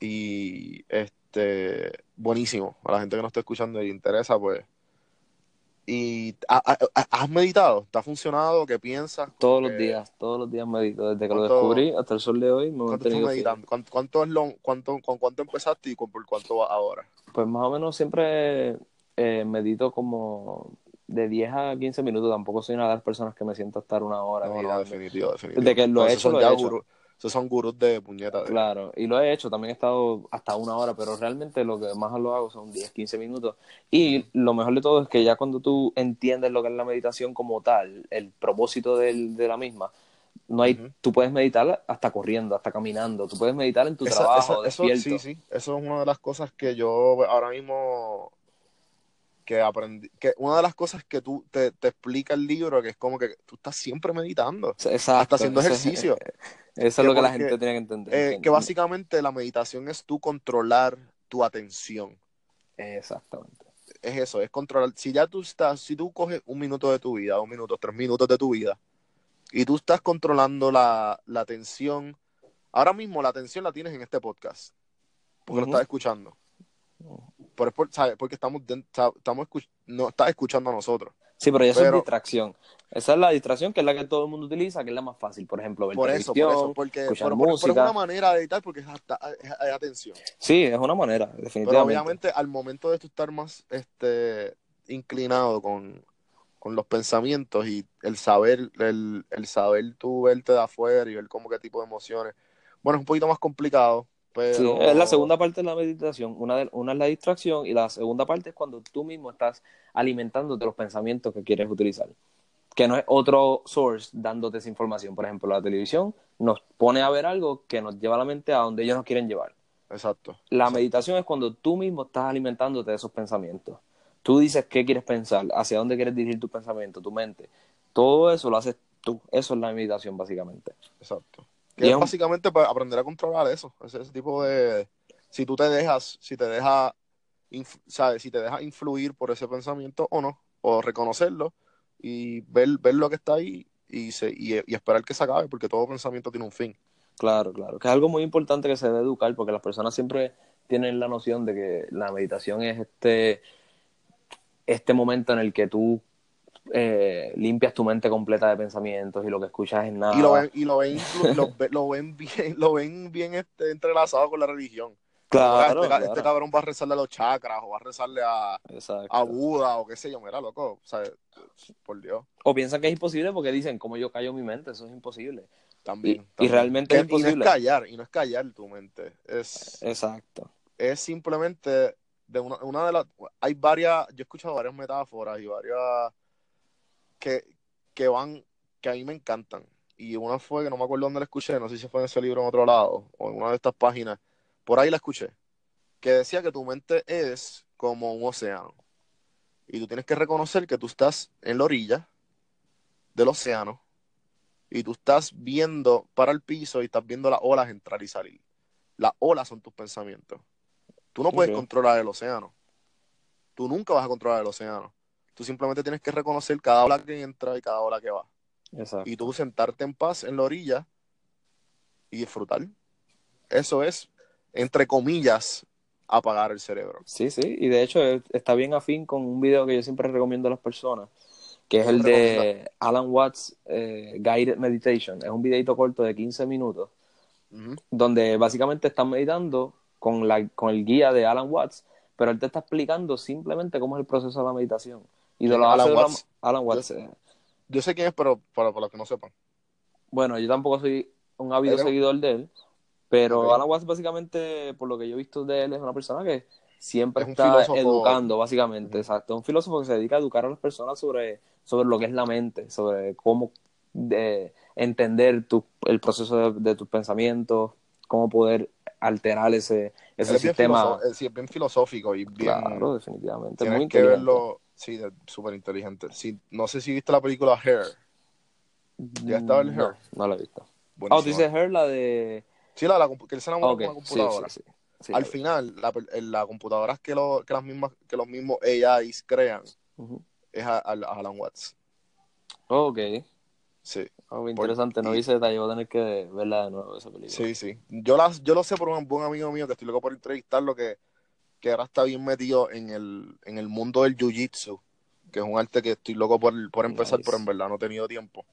Y este, buenísimo. A la gente que no está escuchando y le interesa, pues. ¿Y has meditado? ¿Te ha funcionado? ¿Qué piensas? Todos los días, todos los días medito. Desde que lo descubrí hasta el sol de hoy me he mantenido meditando? ¿Cuánto, cuánto es lo, cuánto, ¿Con cuánto empezaste y con, por cuánto vas ahora? Pues más o menos siempre eh, medito como de 10 a 15 minutos. Tampoco soy una de las personas que me siento a estar una hora. No, no, definitivo, definitivo. De que lo he hecho, lo he hecho. Esos son gurús de puñetas. Claro, y lo he hecho, también he estado hasta una hora, pero realmente lo que más lo hago son 10, 15 minutos. Y lo mejor de todo es que ya cuando tú entiendes lo que es la meditación como tal, el propósito del, de la misma, no hay, uh -huh. tú puedes meditar hasta corriendo, hasta caminando, tú puedes meditar en tu esa, trabajo, esa, despierto. Eso, sí, sí, eso es una de las cosas que yo ahora mismo que aprendí, que una de las cosas que tú te, te, explica el libro, que es como que tú estás siempre meditando, Exacto, hasta haciendo ejercicio. Eso es lo que la gente tiene que entender. Eh, que básicamente la meditación es tú controlar tu atención. Exactamente. Es eso, es controlar. Si ya tú estás, si tú coges un minuto de tu vida, dos minutos, tres minutos de tu vida, y tú estás controlando la, la atención, ahora mismo la atención la tienes en este podcast, porque uh -huh. lo estás escuchando. Por, por, ¿sabes? Porque estamos, estamos no estás escuchando a nosotros. Sí, pero ya es distracción. Esa es la distracción que es la que todo el mundo utiliza, que es la más fácil. Por ejemplo, ver por eso, por eso, porque escuchar por, música. Por, es una manera de editar porque es, hasta, es, atención. Sí, es una manera, definitivamente. Pero obviamente al momento de tú estar más este, inclinado con, con los pensamientos y el saber, el, el saber tú verte de afuera y ver cómo qué tipo de emociones. Bueno, es un poquito más complicado, pero... Sí, es la segunda parte de la meditación. Una, de, una es la distracción y la segunda parte es cuando tú mismo estás alimentándote los pensamientos que quieres utilizar. Que no es otro source dándote esa información. Por ejemplo, la televisión nos pone a ver algo que nos lleva a la mente a donde ellos nos quieren llevar. Exacto. La exacto. meditación es cuando tú mismo estás alimentándote de esos pensamientos. Tú dices qué quieres pensar, hacia dónde quieres dirigir tu pensamiento, tu mente. Todo eso lo haces tú. Eso es la meditación, básicamente. Exacto. Que es, es básicamente para aprender a controlar eso, ese, ese, tipo de si tú te dejas, si te deja sabes, si te dejas influir por ese pensamiento o no, o reconocerlo y ver, ver lo que está ahí y, se, y, y esperar que se acabe, porque todo pensamiento tiene un fin. Claro, claro. Que es algo muy importante que se debe educar, porque las personas siempre tienen la noción de que la meditación es este, este momento en el que tú eh, limpias tu mente completa de pensamientos y lo que escuchas es nada. Y lo ven, y lo ven, lo, lo ven bien, lo ven bien este, entrelazado con la religión. Claro, este, claro. este cabrón va a rezarle a los chakras o va a rezarle a, a Buda o qué sé yo, mira, loco, o sea, por Dios, O piensan que es imposible porque dicen, como yo callo mi mente, eso es imposible. también. Y- realmente es Que- y no es imposible. callar, y no es callar tu mente, es, Exacto. es simplemente de una, una de las, hay varias, yo he escuchado varias metáforas y varias que, que van, que a mí me encantan. Y una fue que no me acuerdo dónde la escuché, no sé si fue en ese libro en otro lado o en una de estas páginas, por ahí la escuché, que decía que tu mente es como un océano. Y tú tienes que reconocer que tú estás en la orilla del océano y tú estás viendo para el piso y estás viendo las olas entrar y salir. Las olas son tus pensamientos. Tú no puedes controlar el océano. Tú nunca vas a controlar el océano. Tú simplemente tienes que reconocer cada ola que entra y cada ola que va. Exacto. Y tú sentarte en paz en la orilla y disfrutar. Eso es, entre comillas, apagar el cerebro. Sí, sí, y de hecho eh, está bien afín con un video que yo siempre recomiendo a las personas, que es ¿Cuál el de Alan Watts eh, Guided Meditation. Es un videito corto de 15 minutos, donde básicamente están meditando con, la, con el guía de Alan Watts, pero él te está explicando simplemente cómo es el proceso de la meditación. Y de ¿Quién lo Alan Watts? Alan Watts. eh, Yo sé quién es, pero para, para los que no sepan. Bueno, yo tampoco soy un ávido seguidor de él, pero Ok. Alan Watts básicamente, por lo que yo he visto de él, es una persona que siempre Es está filósofo. educando, básicamente, exacto. Un filósofo que se dedica a educar a las personas sobre, sobre lo que es la mente, sobre cómo de, entender tu, el proceso de, de tus pensamientos, cómo poder alterar ese, ese es bien sistema. filoso- eh, sí, es bien filosófico y bien. Claro, definitivamente. tienes muy que verlo. Sí, súper inteligente. Sí, no sé si viste la película Hair. ¿Ya estaba el No, Her? no la he visto. Ah, Buenísima. tú dices Her, la de... Sí, la, que él se enamora Ok, con una computadora. sí, sí. Sí, Al final, la, la computadora que, lo, que, las mismas, que los mismos AIs crean es a, a- a Alan Watts. Ok. Sí, Oh, interesante, no ese detalle, voy a tener que verla de nuevo esa película. sí, sí. Yo, las, yo lo sé por un buen amigo mío que estoy loco por entrevistarlo, que, que ahora está bien metido en el, en el mundo del jiu-jitsu, que es un arte que estoy loco por, por empezar, Nice. pero en verdad no he tenido tiempo.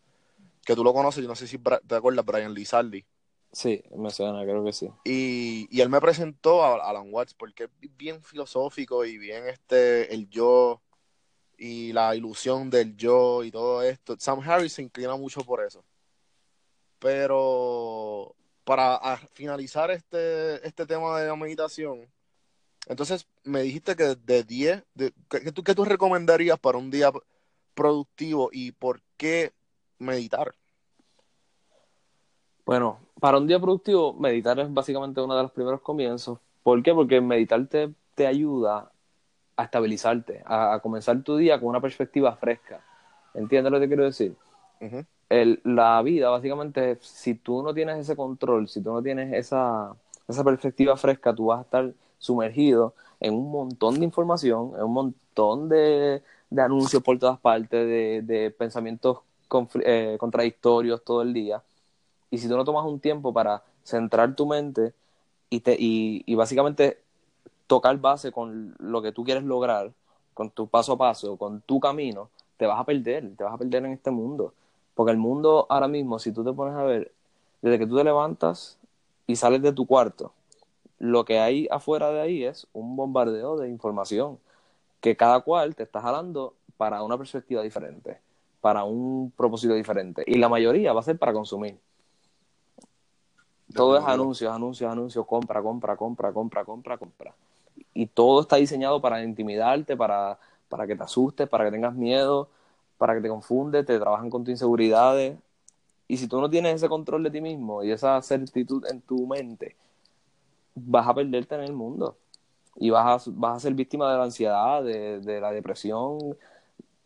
Que tú lo conoces, yo no sé si te acuerdas, Brian Lizardi. Sí, me suena, creo que sí. Y, y él me presentó a Alan Watts porque es bien filosófico y bien este, el yo y la ilusión del yo y todo esto. Sam Harris se inclina mucho por eso. Pero para finalizar este, este tema de la meditación, entonces me dijiste que de 10, de, ¿qué, tú, tú recomendarías para un día productivo y por qué meditar? Bueno, para un día productivo, meditar es básicamente uno de los primeros comienzos. ¿Por qué? Porque meditar te, te ayuda a estabilizarte, a, a comenzar tu día con una perspectiva fresca. ¿Entiendes lo que quiero decir? El- la vida, básicamente, si tú no tienes ese control, si tú no tienes esa, esa perspectiva fresca, tú vas a estar sumergido en un montón de información, en un montón de, de anuncios por todas partes, de, de pensamientos eh, contradictorios todo el día. Y si tú no tomas un tiempo para centrar tu mente y, te, y, y básicamente tocar base con lo que tú quieres lograr, con tu paso a paso, con tu camino, te vas a perder, te vas a perder en este mundo. Porque el mundo ahora mismo, si tú te pones a ver, desde que tú te levantas y sales de tu cuarto, lo que hay afuera de ahí es un bombardeo de información que cada cual te está jalando para una perspectiva diferente, para un propósito diferente. Y la mayoría va a ser para consumir. Todo es anuncios, anuncios, anuncios, compra, compra, compra, compra, compra, compra. Y todo está diseñado para intimidarte, para, para que te asustes, para que tengas miedo, para que te confundes, te trabajan con tus inseguridades. Y si tú no tienes ese control de ti mismo y esa certitud en tu mente, vas a perderte en el mundo. Y vas a, vas a ser víctima de la ansiedad, de, de la depresión,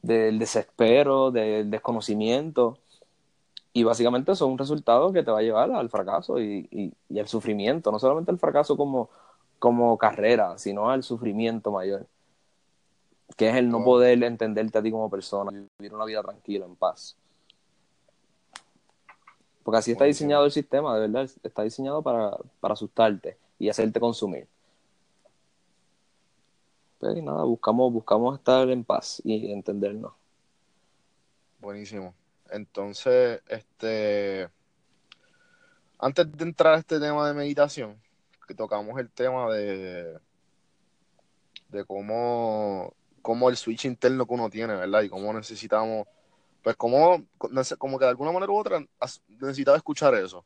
del desespero, del desconocimiento. Y básicamente eso es un resultado que te va a llevar al fracaso y, y, y al sufrimiento. No solamente al fracaso como, como carrera, sino al sufrimiento mayor. Que es el no poder entenderte a ti como persona, vivir una vida tranquila, en paz. Porque así está diseñado el sistema, de verdad, está diseñado para, para asustarte y hacerte consumir. Pero pues, nada, buscamos, buscamos estar en paz y entendernos. Buenísimo. Entonces, este antes de entrar a este tema de meditación, que tocamos el tema de, de cómo, cómo el switch interno que uno tiene, ¿verdad? Y cómo necesitamos, pues cómo, como que de alguna manera u otra necesitaba escuchar eso.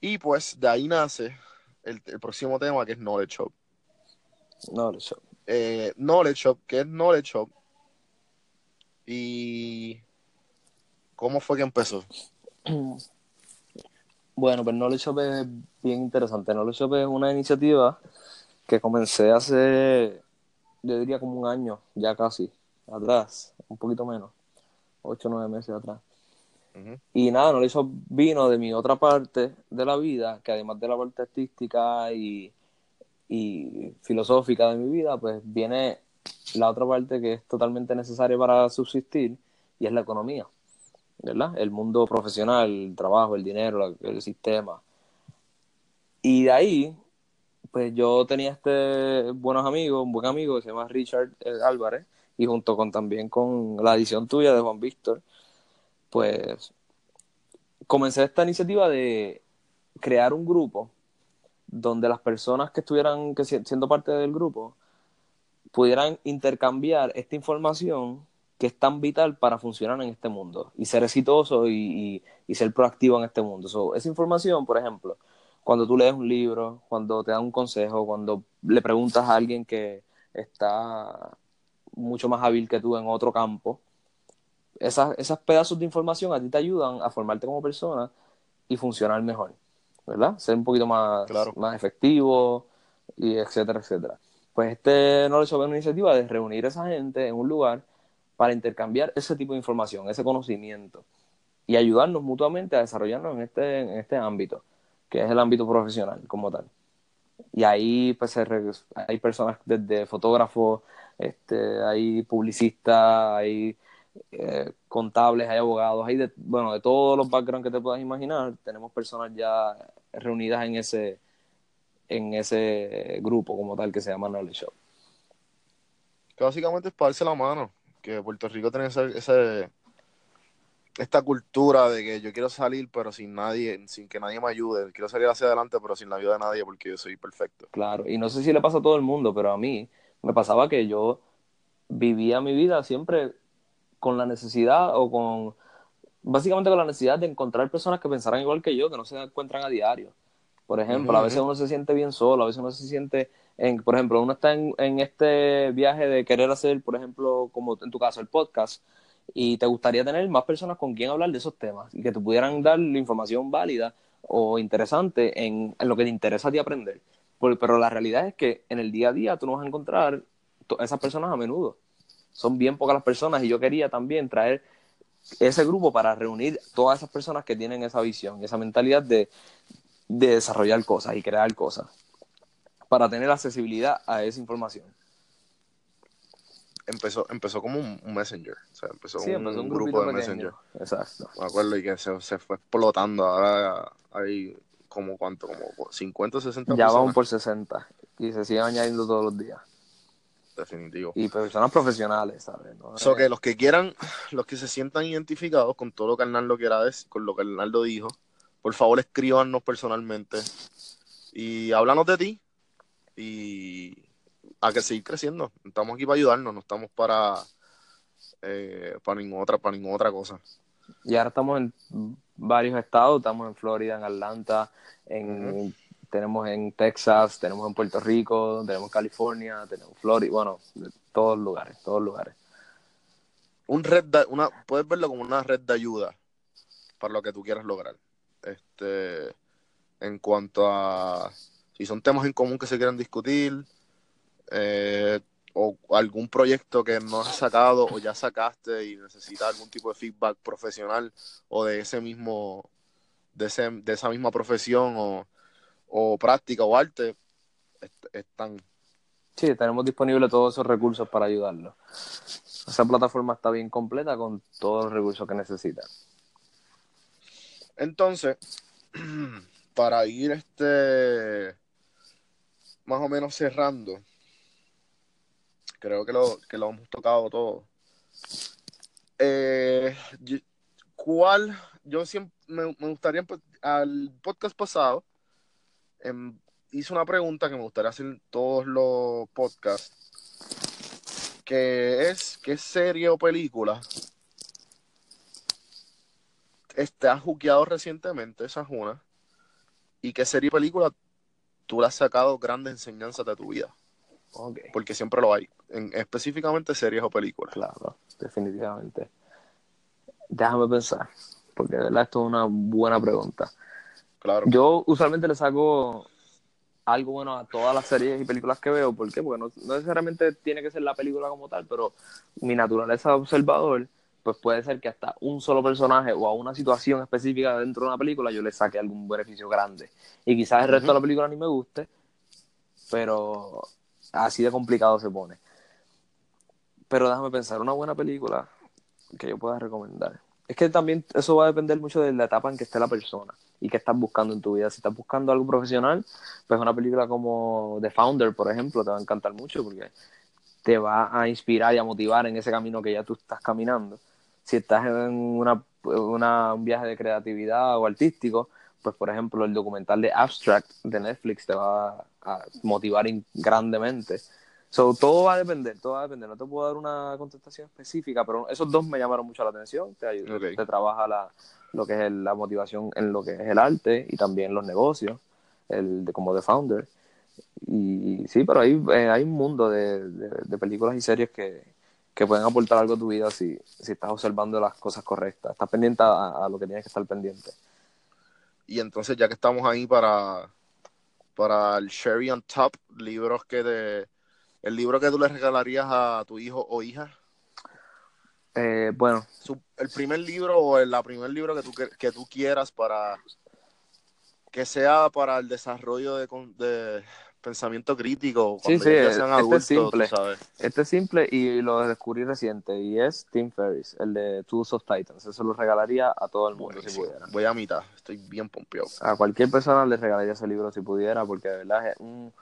Y pues de ahí nace el, próximo tema que es Knowledge Shop. Knowledge Shop. Eh, knowledge Shop, ¿qué es Knowledge Shop? Y cómo fue que empezó. Bueno, pues Knowledge Shop es bien interesante. Knowledge Shop es una iniciativa que comencé hace, yo diría como un año, ya casi, atrás, un poquito menos, ocho o nueve meses atrás. Y nada, Knowledge Shop vino de mi otra parte de la vida, que además de la parte artística y, y filosófica de mi vida, pues viene la otra parte que es totalmente necesaria para subsistir y es la economía. ¿Verdad? El mundo profesional, el trabajo, el dinero, el sistema. Y de ahí, pues yo tenía este buenos amigos, un buen amigo que se llama Richard eh, Álvarez, y junto con también con la edición tuya de Juan Víctor, pues comencé esta iniciativa de crear un grupo donde las personas que estuvieran que siendo parte del grupo pudieran intercambiar esta información que es tan vital para funcionar en este mundo y ser exitoso y, ser proactivo en este mundo. esa información, por ejemplo, cuando tú lees un libro, cuando te dan un consejo, cuando le preguntas a alguien que está mucho más hábil que tú en otro campo, esas, esos pedazos de información a ti te ayudan a formarte como persona y funcionar mejor, ¿verdad? Ser un poquito más, más efectivo, y etcétera, etcétera. Pues este no le es una iniciativa de reunir a esa gente en un lugar para intercambiar ese tipo de información, ese conocimiento y ayudarnos mutuamente a desarrollarnos en este, en este ámbito, que es el ámbito profesional como tal. Y ahí pues hay personas desde fotógrafos, este, hay publicistas, hay eh, contables, hay abogados, hay de, bueno, de todos los backgrounds que te puedas imaginar, tenemos personas ya reunidas en ese, en ese grupo como tal que se llama Knowledge. Que básicamente es pararse la mano, que Puerto Rico tiene ese, esta cultura de que yo quiero salir pero sin nadie, sin que nadie me ayude, quiero salir hacia adelante pero sin la ayuda de nadie porque yo soy perfecto. Claro, y no sé si le pasa a todo el mundo, pero a mí me pasaba que yo vivía mi vida siempre con la necesidad o con, básicamente con la necesidad de encontrar personas que pensaran igual que yo, que no se encuentran a diario. Por ejemplo, a veces uno se siente bien solo, a veces uno se siente por ejemplo, uno está en, este viaje de querer hacer, por ejemplo, como en tu caso, el podcast, y te gustaría tener más personas con quien hablar de esos temas y que te pudieran dar información válida o interesante en, lo que te interesa a ti aprender. pero la realidad es que en el día a día tú no vas a encontrar esas personas a menudo. Son bien pocas las personas y yo quería también traer ese grupo para reunir todas esas personas que tienen esa visión, esa mentalidad de desarrollar cosas y crear cosas para tener accesibilidad a esa información. Empezó, empezó como un, messenger, o sea, empezó, un, grupo de messenger. Exacto. Me acuerdo y que se, fue explotando, ahora hay como cuánto, como 50 o 60 Ya vamos por 60 y se siguen añadiendo todos los días. Definitivo. Y personas profesionales, ¿sabes? ¿no? So que los que quieran, los que se sientan identificados con todo lo que Arnaldo quiera decir, con lo que Arnaldo dijo, por favor escríbanos personalmente y háblanos de ti, y a que seguir creciendo. Estamos aquí para ayudarnos, no estamos para, eh, para, ninguna otra, para ninguna otra cosa. Y ahora estamos en varios estados, estamos en Florida, en Atlanta, en, tenemos en Texas, tenemos en Puerto Rico, tenemos en California, tenemos Florida, bueno, todos lugares, todos lugares. Un red una, puedes verlo como una red de ayuda para lo que tú quieras lograr. Este, en cuanto a si son temas en común que se quieren discutir, eh, o algún proyecto que no has sacado o ya sacaste y necesitas algún tipo de feedback profesional o de ese mismo, de, ese, de esa misma profesión o, o práctica o arte, están. Sí, tenemos disponibles todos esos recursos para ayudarlo. Esa plataforma está bien completa con todos los recursos que necesitas. Entonces, para ir este más o menos cerrando, creo que lo, que lo hemos tocado todo. Eh, ¿Cuál? Yo siempre me, gustaría, al podcast pasado, em, hice una pregunta que me gustaría hacer todos los podcasts, que es, ¿qué serie o película has juqueado recientemente? Esa es una. ¿Y qué serie o película tú le has sacado grandes enseñanzas de tu vida? Porque siempre lo hay, en, específicamente series o películas. Claro, definitivamente. Déjame pensar, porque de verdad esto es una buena pregunta. Claro. Yo usualmente le saco algo bueno a todas las series y películas que veo. ¿Por qué? Porque no, necesariamente tiene que ser la película como tal, pero mi naturaleza de observador, pues puede ser que hasta un solo personaje o a una situación específica dentro de una película yo le saque algún beneficio grande. Y quizás el resto de la película ni me guste, pero así de complicado se pone. Pero déjame pensar, una buena película que yo pueda recomendar. Es que también eso va a depender mucho de la etapa en que esté la persona y qué estás buscando en tu vida. Si estás buscando algo profesional, pues una película como The Founder, por ejemplo, te va a encantar mucho porque te va a inspirar y a motivar en ese camino que ya tú estás caminando. Si estás en una, un viaje de creatividad o artístico, pues por ejemplo el documental de Abstract de Netflix te va a motivar grandemente. So, todo va a depender, todo va a depender. No te puedo dar una contestación específica, pero esos dos me llamaron mucho la atención. Te, te trabaja la, lo que es la motivación en lo que es el arte y también los negocios, el de, como The Founder. Y, sí, pero hay, eh, hay un mundo de, de, películas y series que, que, pueden aportar algo a tu vida si, si estás observando las cosas correctas, estás pendiente a, a lo que tienes que estar pendiente. Y entonces, ya que estamos ahí para, para el Sherry on Top, libros que de el libro que tú le regalarías a tu hijo o hija. Eh, bueno. el primer libro o el primer libro que tú, que tú quieras para que sea para el desarrollo de, de pensamiento crítico. Sí, sí, este es simple. Este es simple y lo descubrí reciente y es Tim Ferriss, el de Tools of Titans. Eso lo regalaría a todo el mundo si pudiera. Voy a mitad, estoy bien pompeado. A cualquier persona le regalaría ese libro si pudiera porque de verdad es un,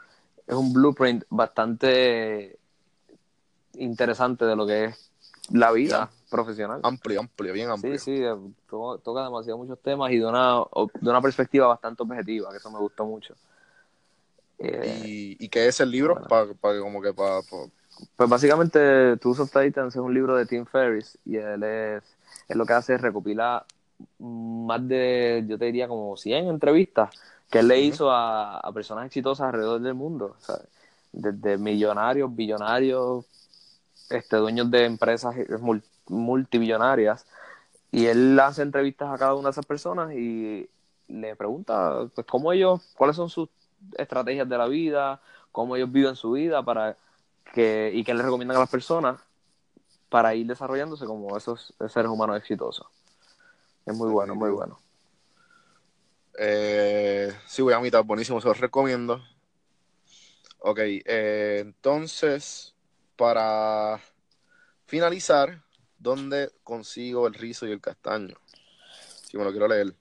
es un blueprint bastante interesante de lo que es la vida profesional. Amplio, amplio, bien amplio. Sí, sí, toca demasiado muchos temas y de una, de una perspectiva bastante objetiva, que eso me gustó mucho. ¿Y, ¿Y, qué es el libro? Para, como que para, Pues básicamente Tools of Titans es un libro de Tim Ferriss y él es, él lo que hace es recopilar más de, yo te diría como 100 entrevistas que él le hizo a, a, personas exitosas alrededor del mundo, desde millonarios, billonarios, este, dueños de empresas multibillonarias, y él hace entrevistas a cada una de esas personas y le pregunta pues cómo ellos, cuáles son sus estrategias de la vida, cómo ellos viven su vida para que, y qué les recomiendan a las personas para ir desarrollándose como esos seres humanos exitosos. Es muy bueno, muy bueno. Eh, sí, voy a mitad, buenísimo, se los recomiendo. Ok, eh, entonces, para finalizar, ¿dónde consigo el rizo y el castaño? Si me lo quiero leer.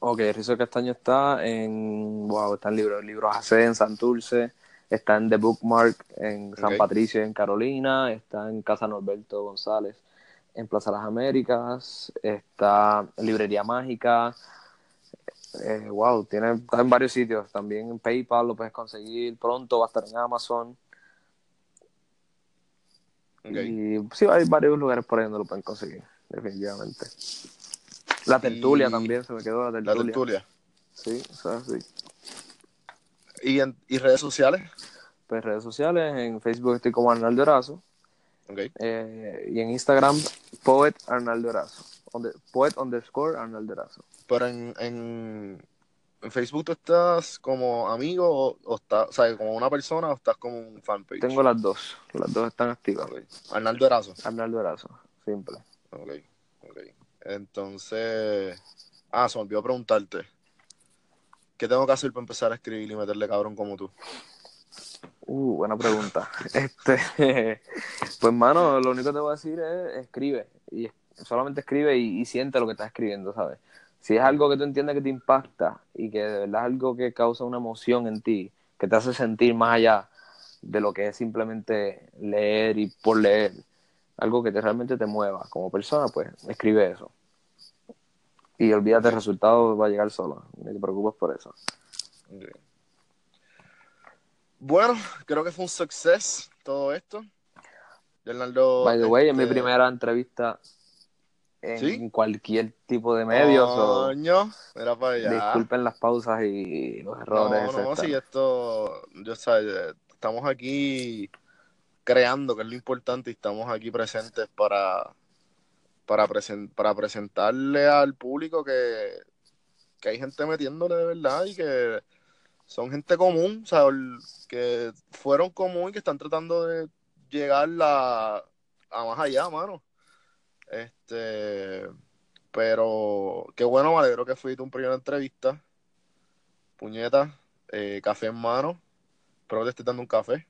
Ok, el rizo castaño está en, wow, está en libros, libros AC en Santurce, está en The Bookmark en San Patricio en Carolina, está en Casa Norberto González en Plaza Las Américas, está en Librería Mágica, eh, wow, tiene, está en varios sitios. También en PayPal lo puedes conseguir. Pronto va a estar en Amazon. Y sí, hay varios lugares por ahí donde lo pueden conseguir, definitivamente. La tertulia también, se me quedó la tertulia. La tertulia. Sí, o sí. ¿Y, en, ¿Y redes sociales? Pues redes sociales, en Facebook estoy como Arnaldo Erazo. Okay. Eh, y en Instagram, Poet Arnaldo Erazo. poet underscore Arnaldo Erazo. Pero en, en, Facebook tú estás como amigo o, estás, o sea, como una persona o estás como un fanpage. Tengo las dos, las dos están activas. Arnaldo Erazo. Arnaldo Erazo, simple. Ok, ok. Entonces, ah, se me olvidó preguntarte. ¿Qué tengo que hacer para empezar a escribir y meterle cabrón como tú? Uh, buena pregunta. este, pues, mano, lo único que te voy a decir es escribe. Y solamente escribe y, y siente lo que estás escribiendo, ¿sabes? Si es algo que tú entiendes que te impacta y que de verdad es algo que causa una emoción en ti, que te hace sentir más allá de lo que es simplemente leer y por leer, algo que te, realmente te mueva como persona, pues escribe eso. Y olvídate, el resultado va a llegar solo. No te preocupes por eso. Bueno, creo que fue un success todo esto. Leonardo, By the way, es mi este, primera entrevista en cualquier tipo de medios. Coño, mira para allá. Disculpen las pausas y los errores. No, no, si esto, yo sé, estamos aquí creando, que es lo importante, y estamos aquí presentes para, para, presentarle al público que, que hay gente metiéndole de verdad y que son gente común, o sea, que fueron común y que están tratando de llegar a, más allá, mano. Este, pero qué bueno, me alegro que fuiste un primera entrevista. Puñeta, eh, café en mano. Espero te esté dando un café.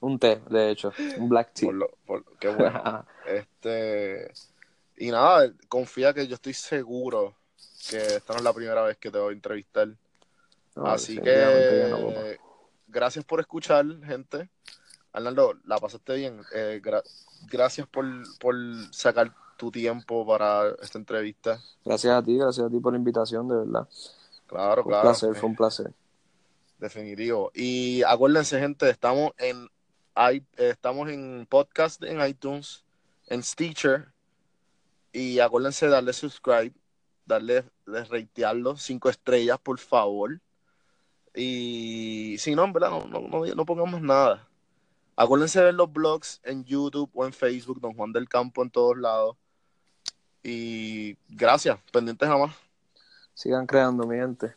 Un té, de hecho, un black tea. qué bueno. este, y nada, confía que yo estoy seguro que esta no es la primera vez que te voy a entrevistar. Así que gracias por escuchar, gente. Arnaldo, la pasaste bien. Eh, gracias por, por sacar tu tiempo para esta entrevista. Gracias a ti, gracias a ti por la invitación, de verdad. Claro, fue claro. Un placer, fue un placer. Definitivo. Y acuérdense, gente, estamos en, estamos en podcast en iTunes, en Stitcher. Y acuérdense de darle subscribe, darle, de ratearlo, cinco estrellas, por favor. Y si no, en verdad, no, no, no, pongamos nada. Acuérdense de ver los blogs en YouTube o en Facebook, Don Juan del Campo en todos lados. Y gracias, pendientes jamás. Sigan creando, mi gente.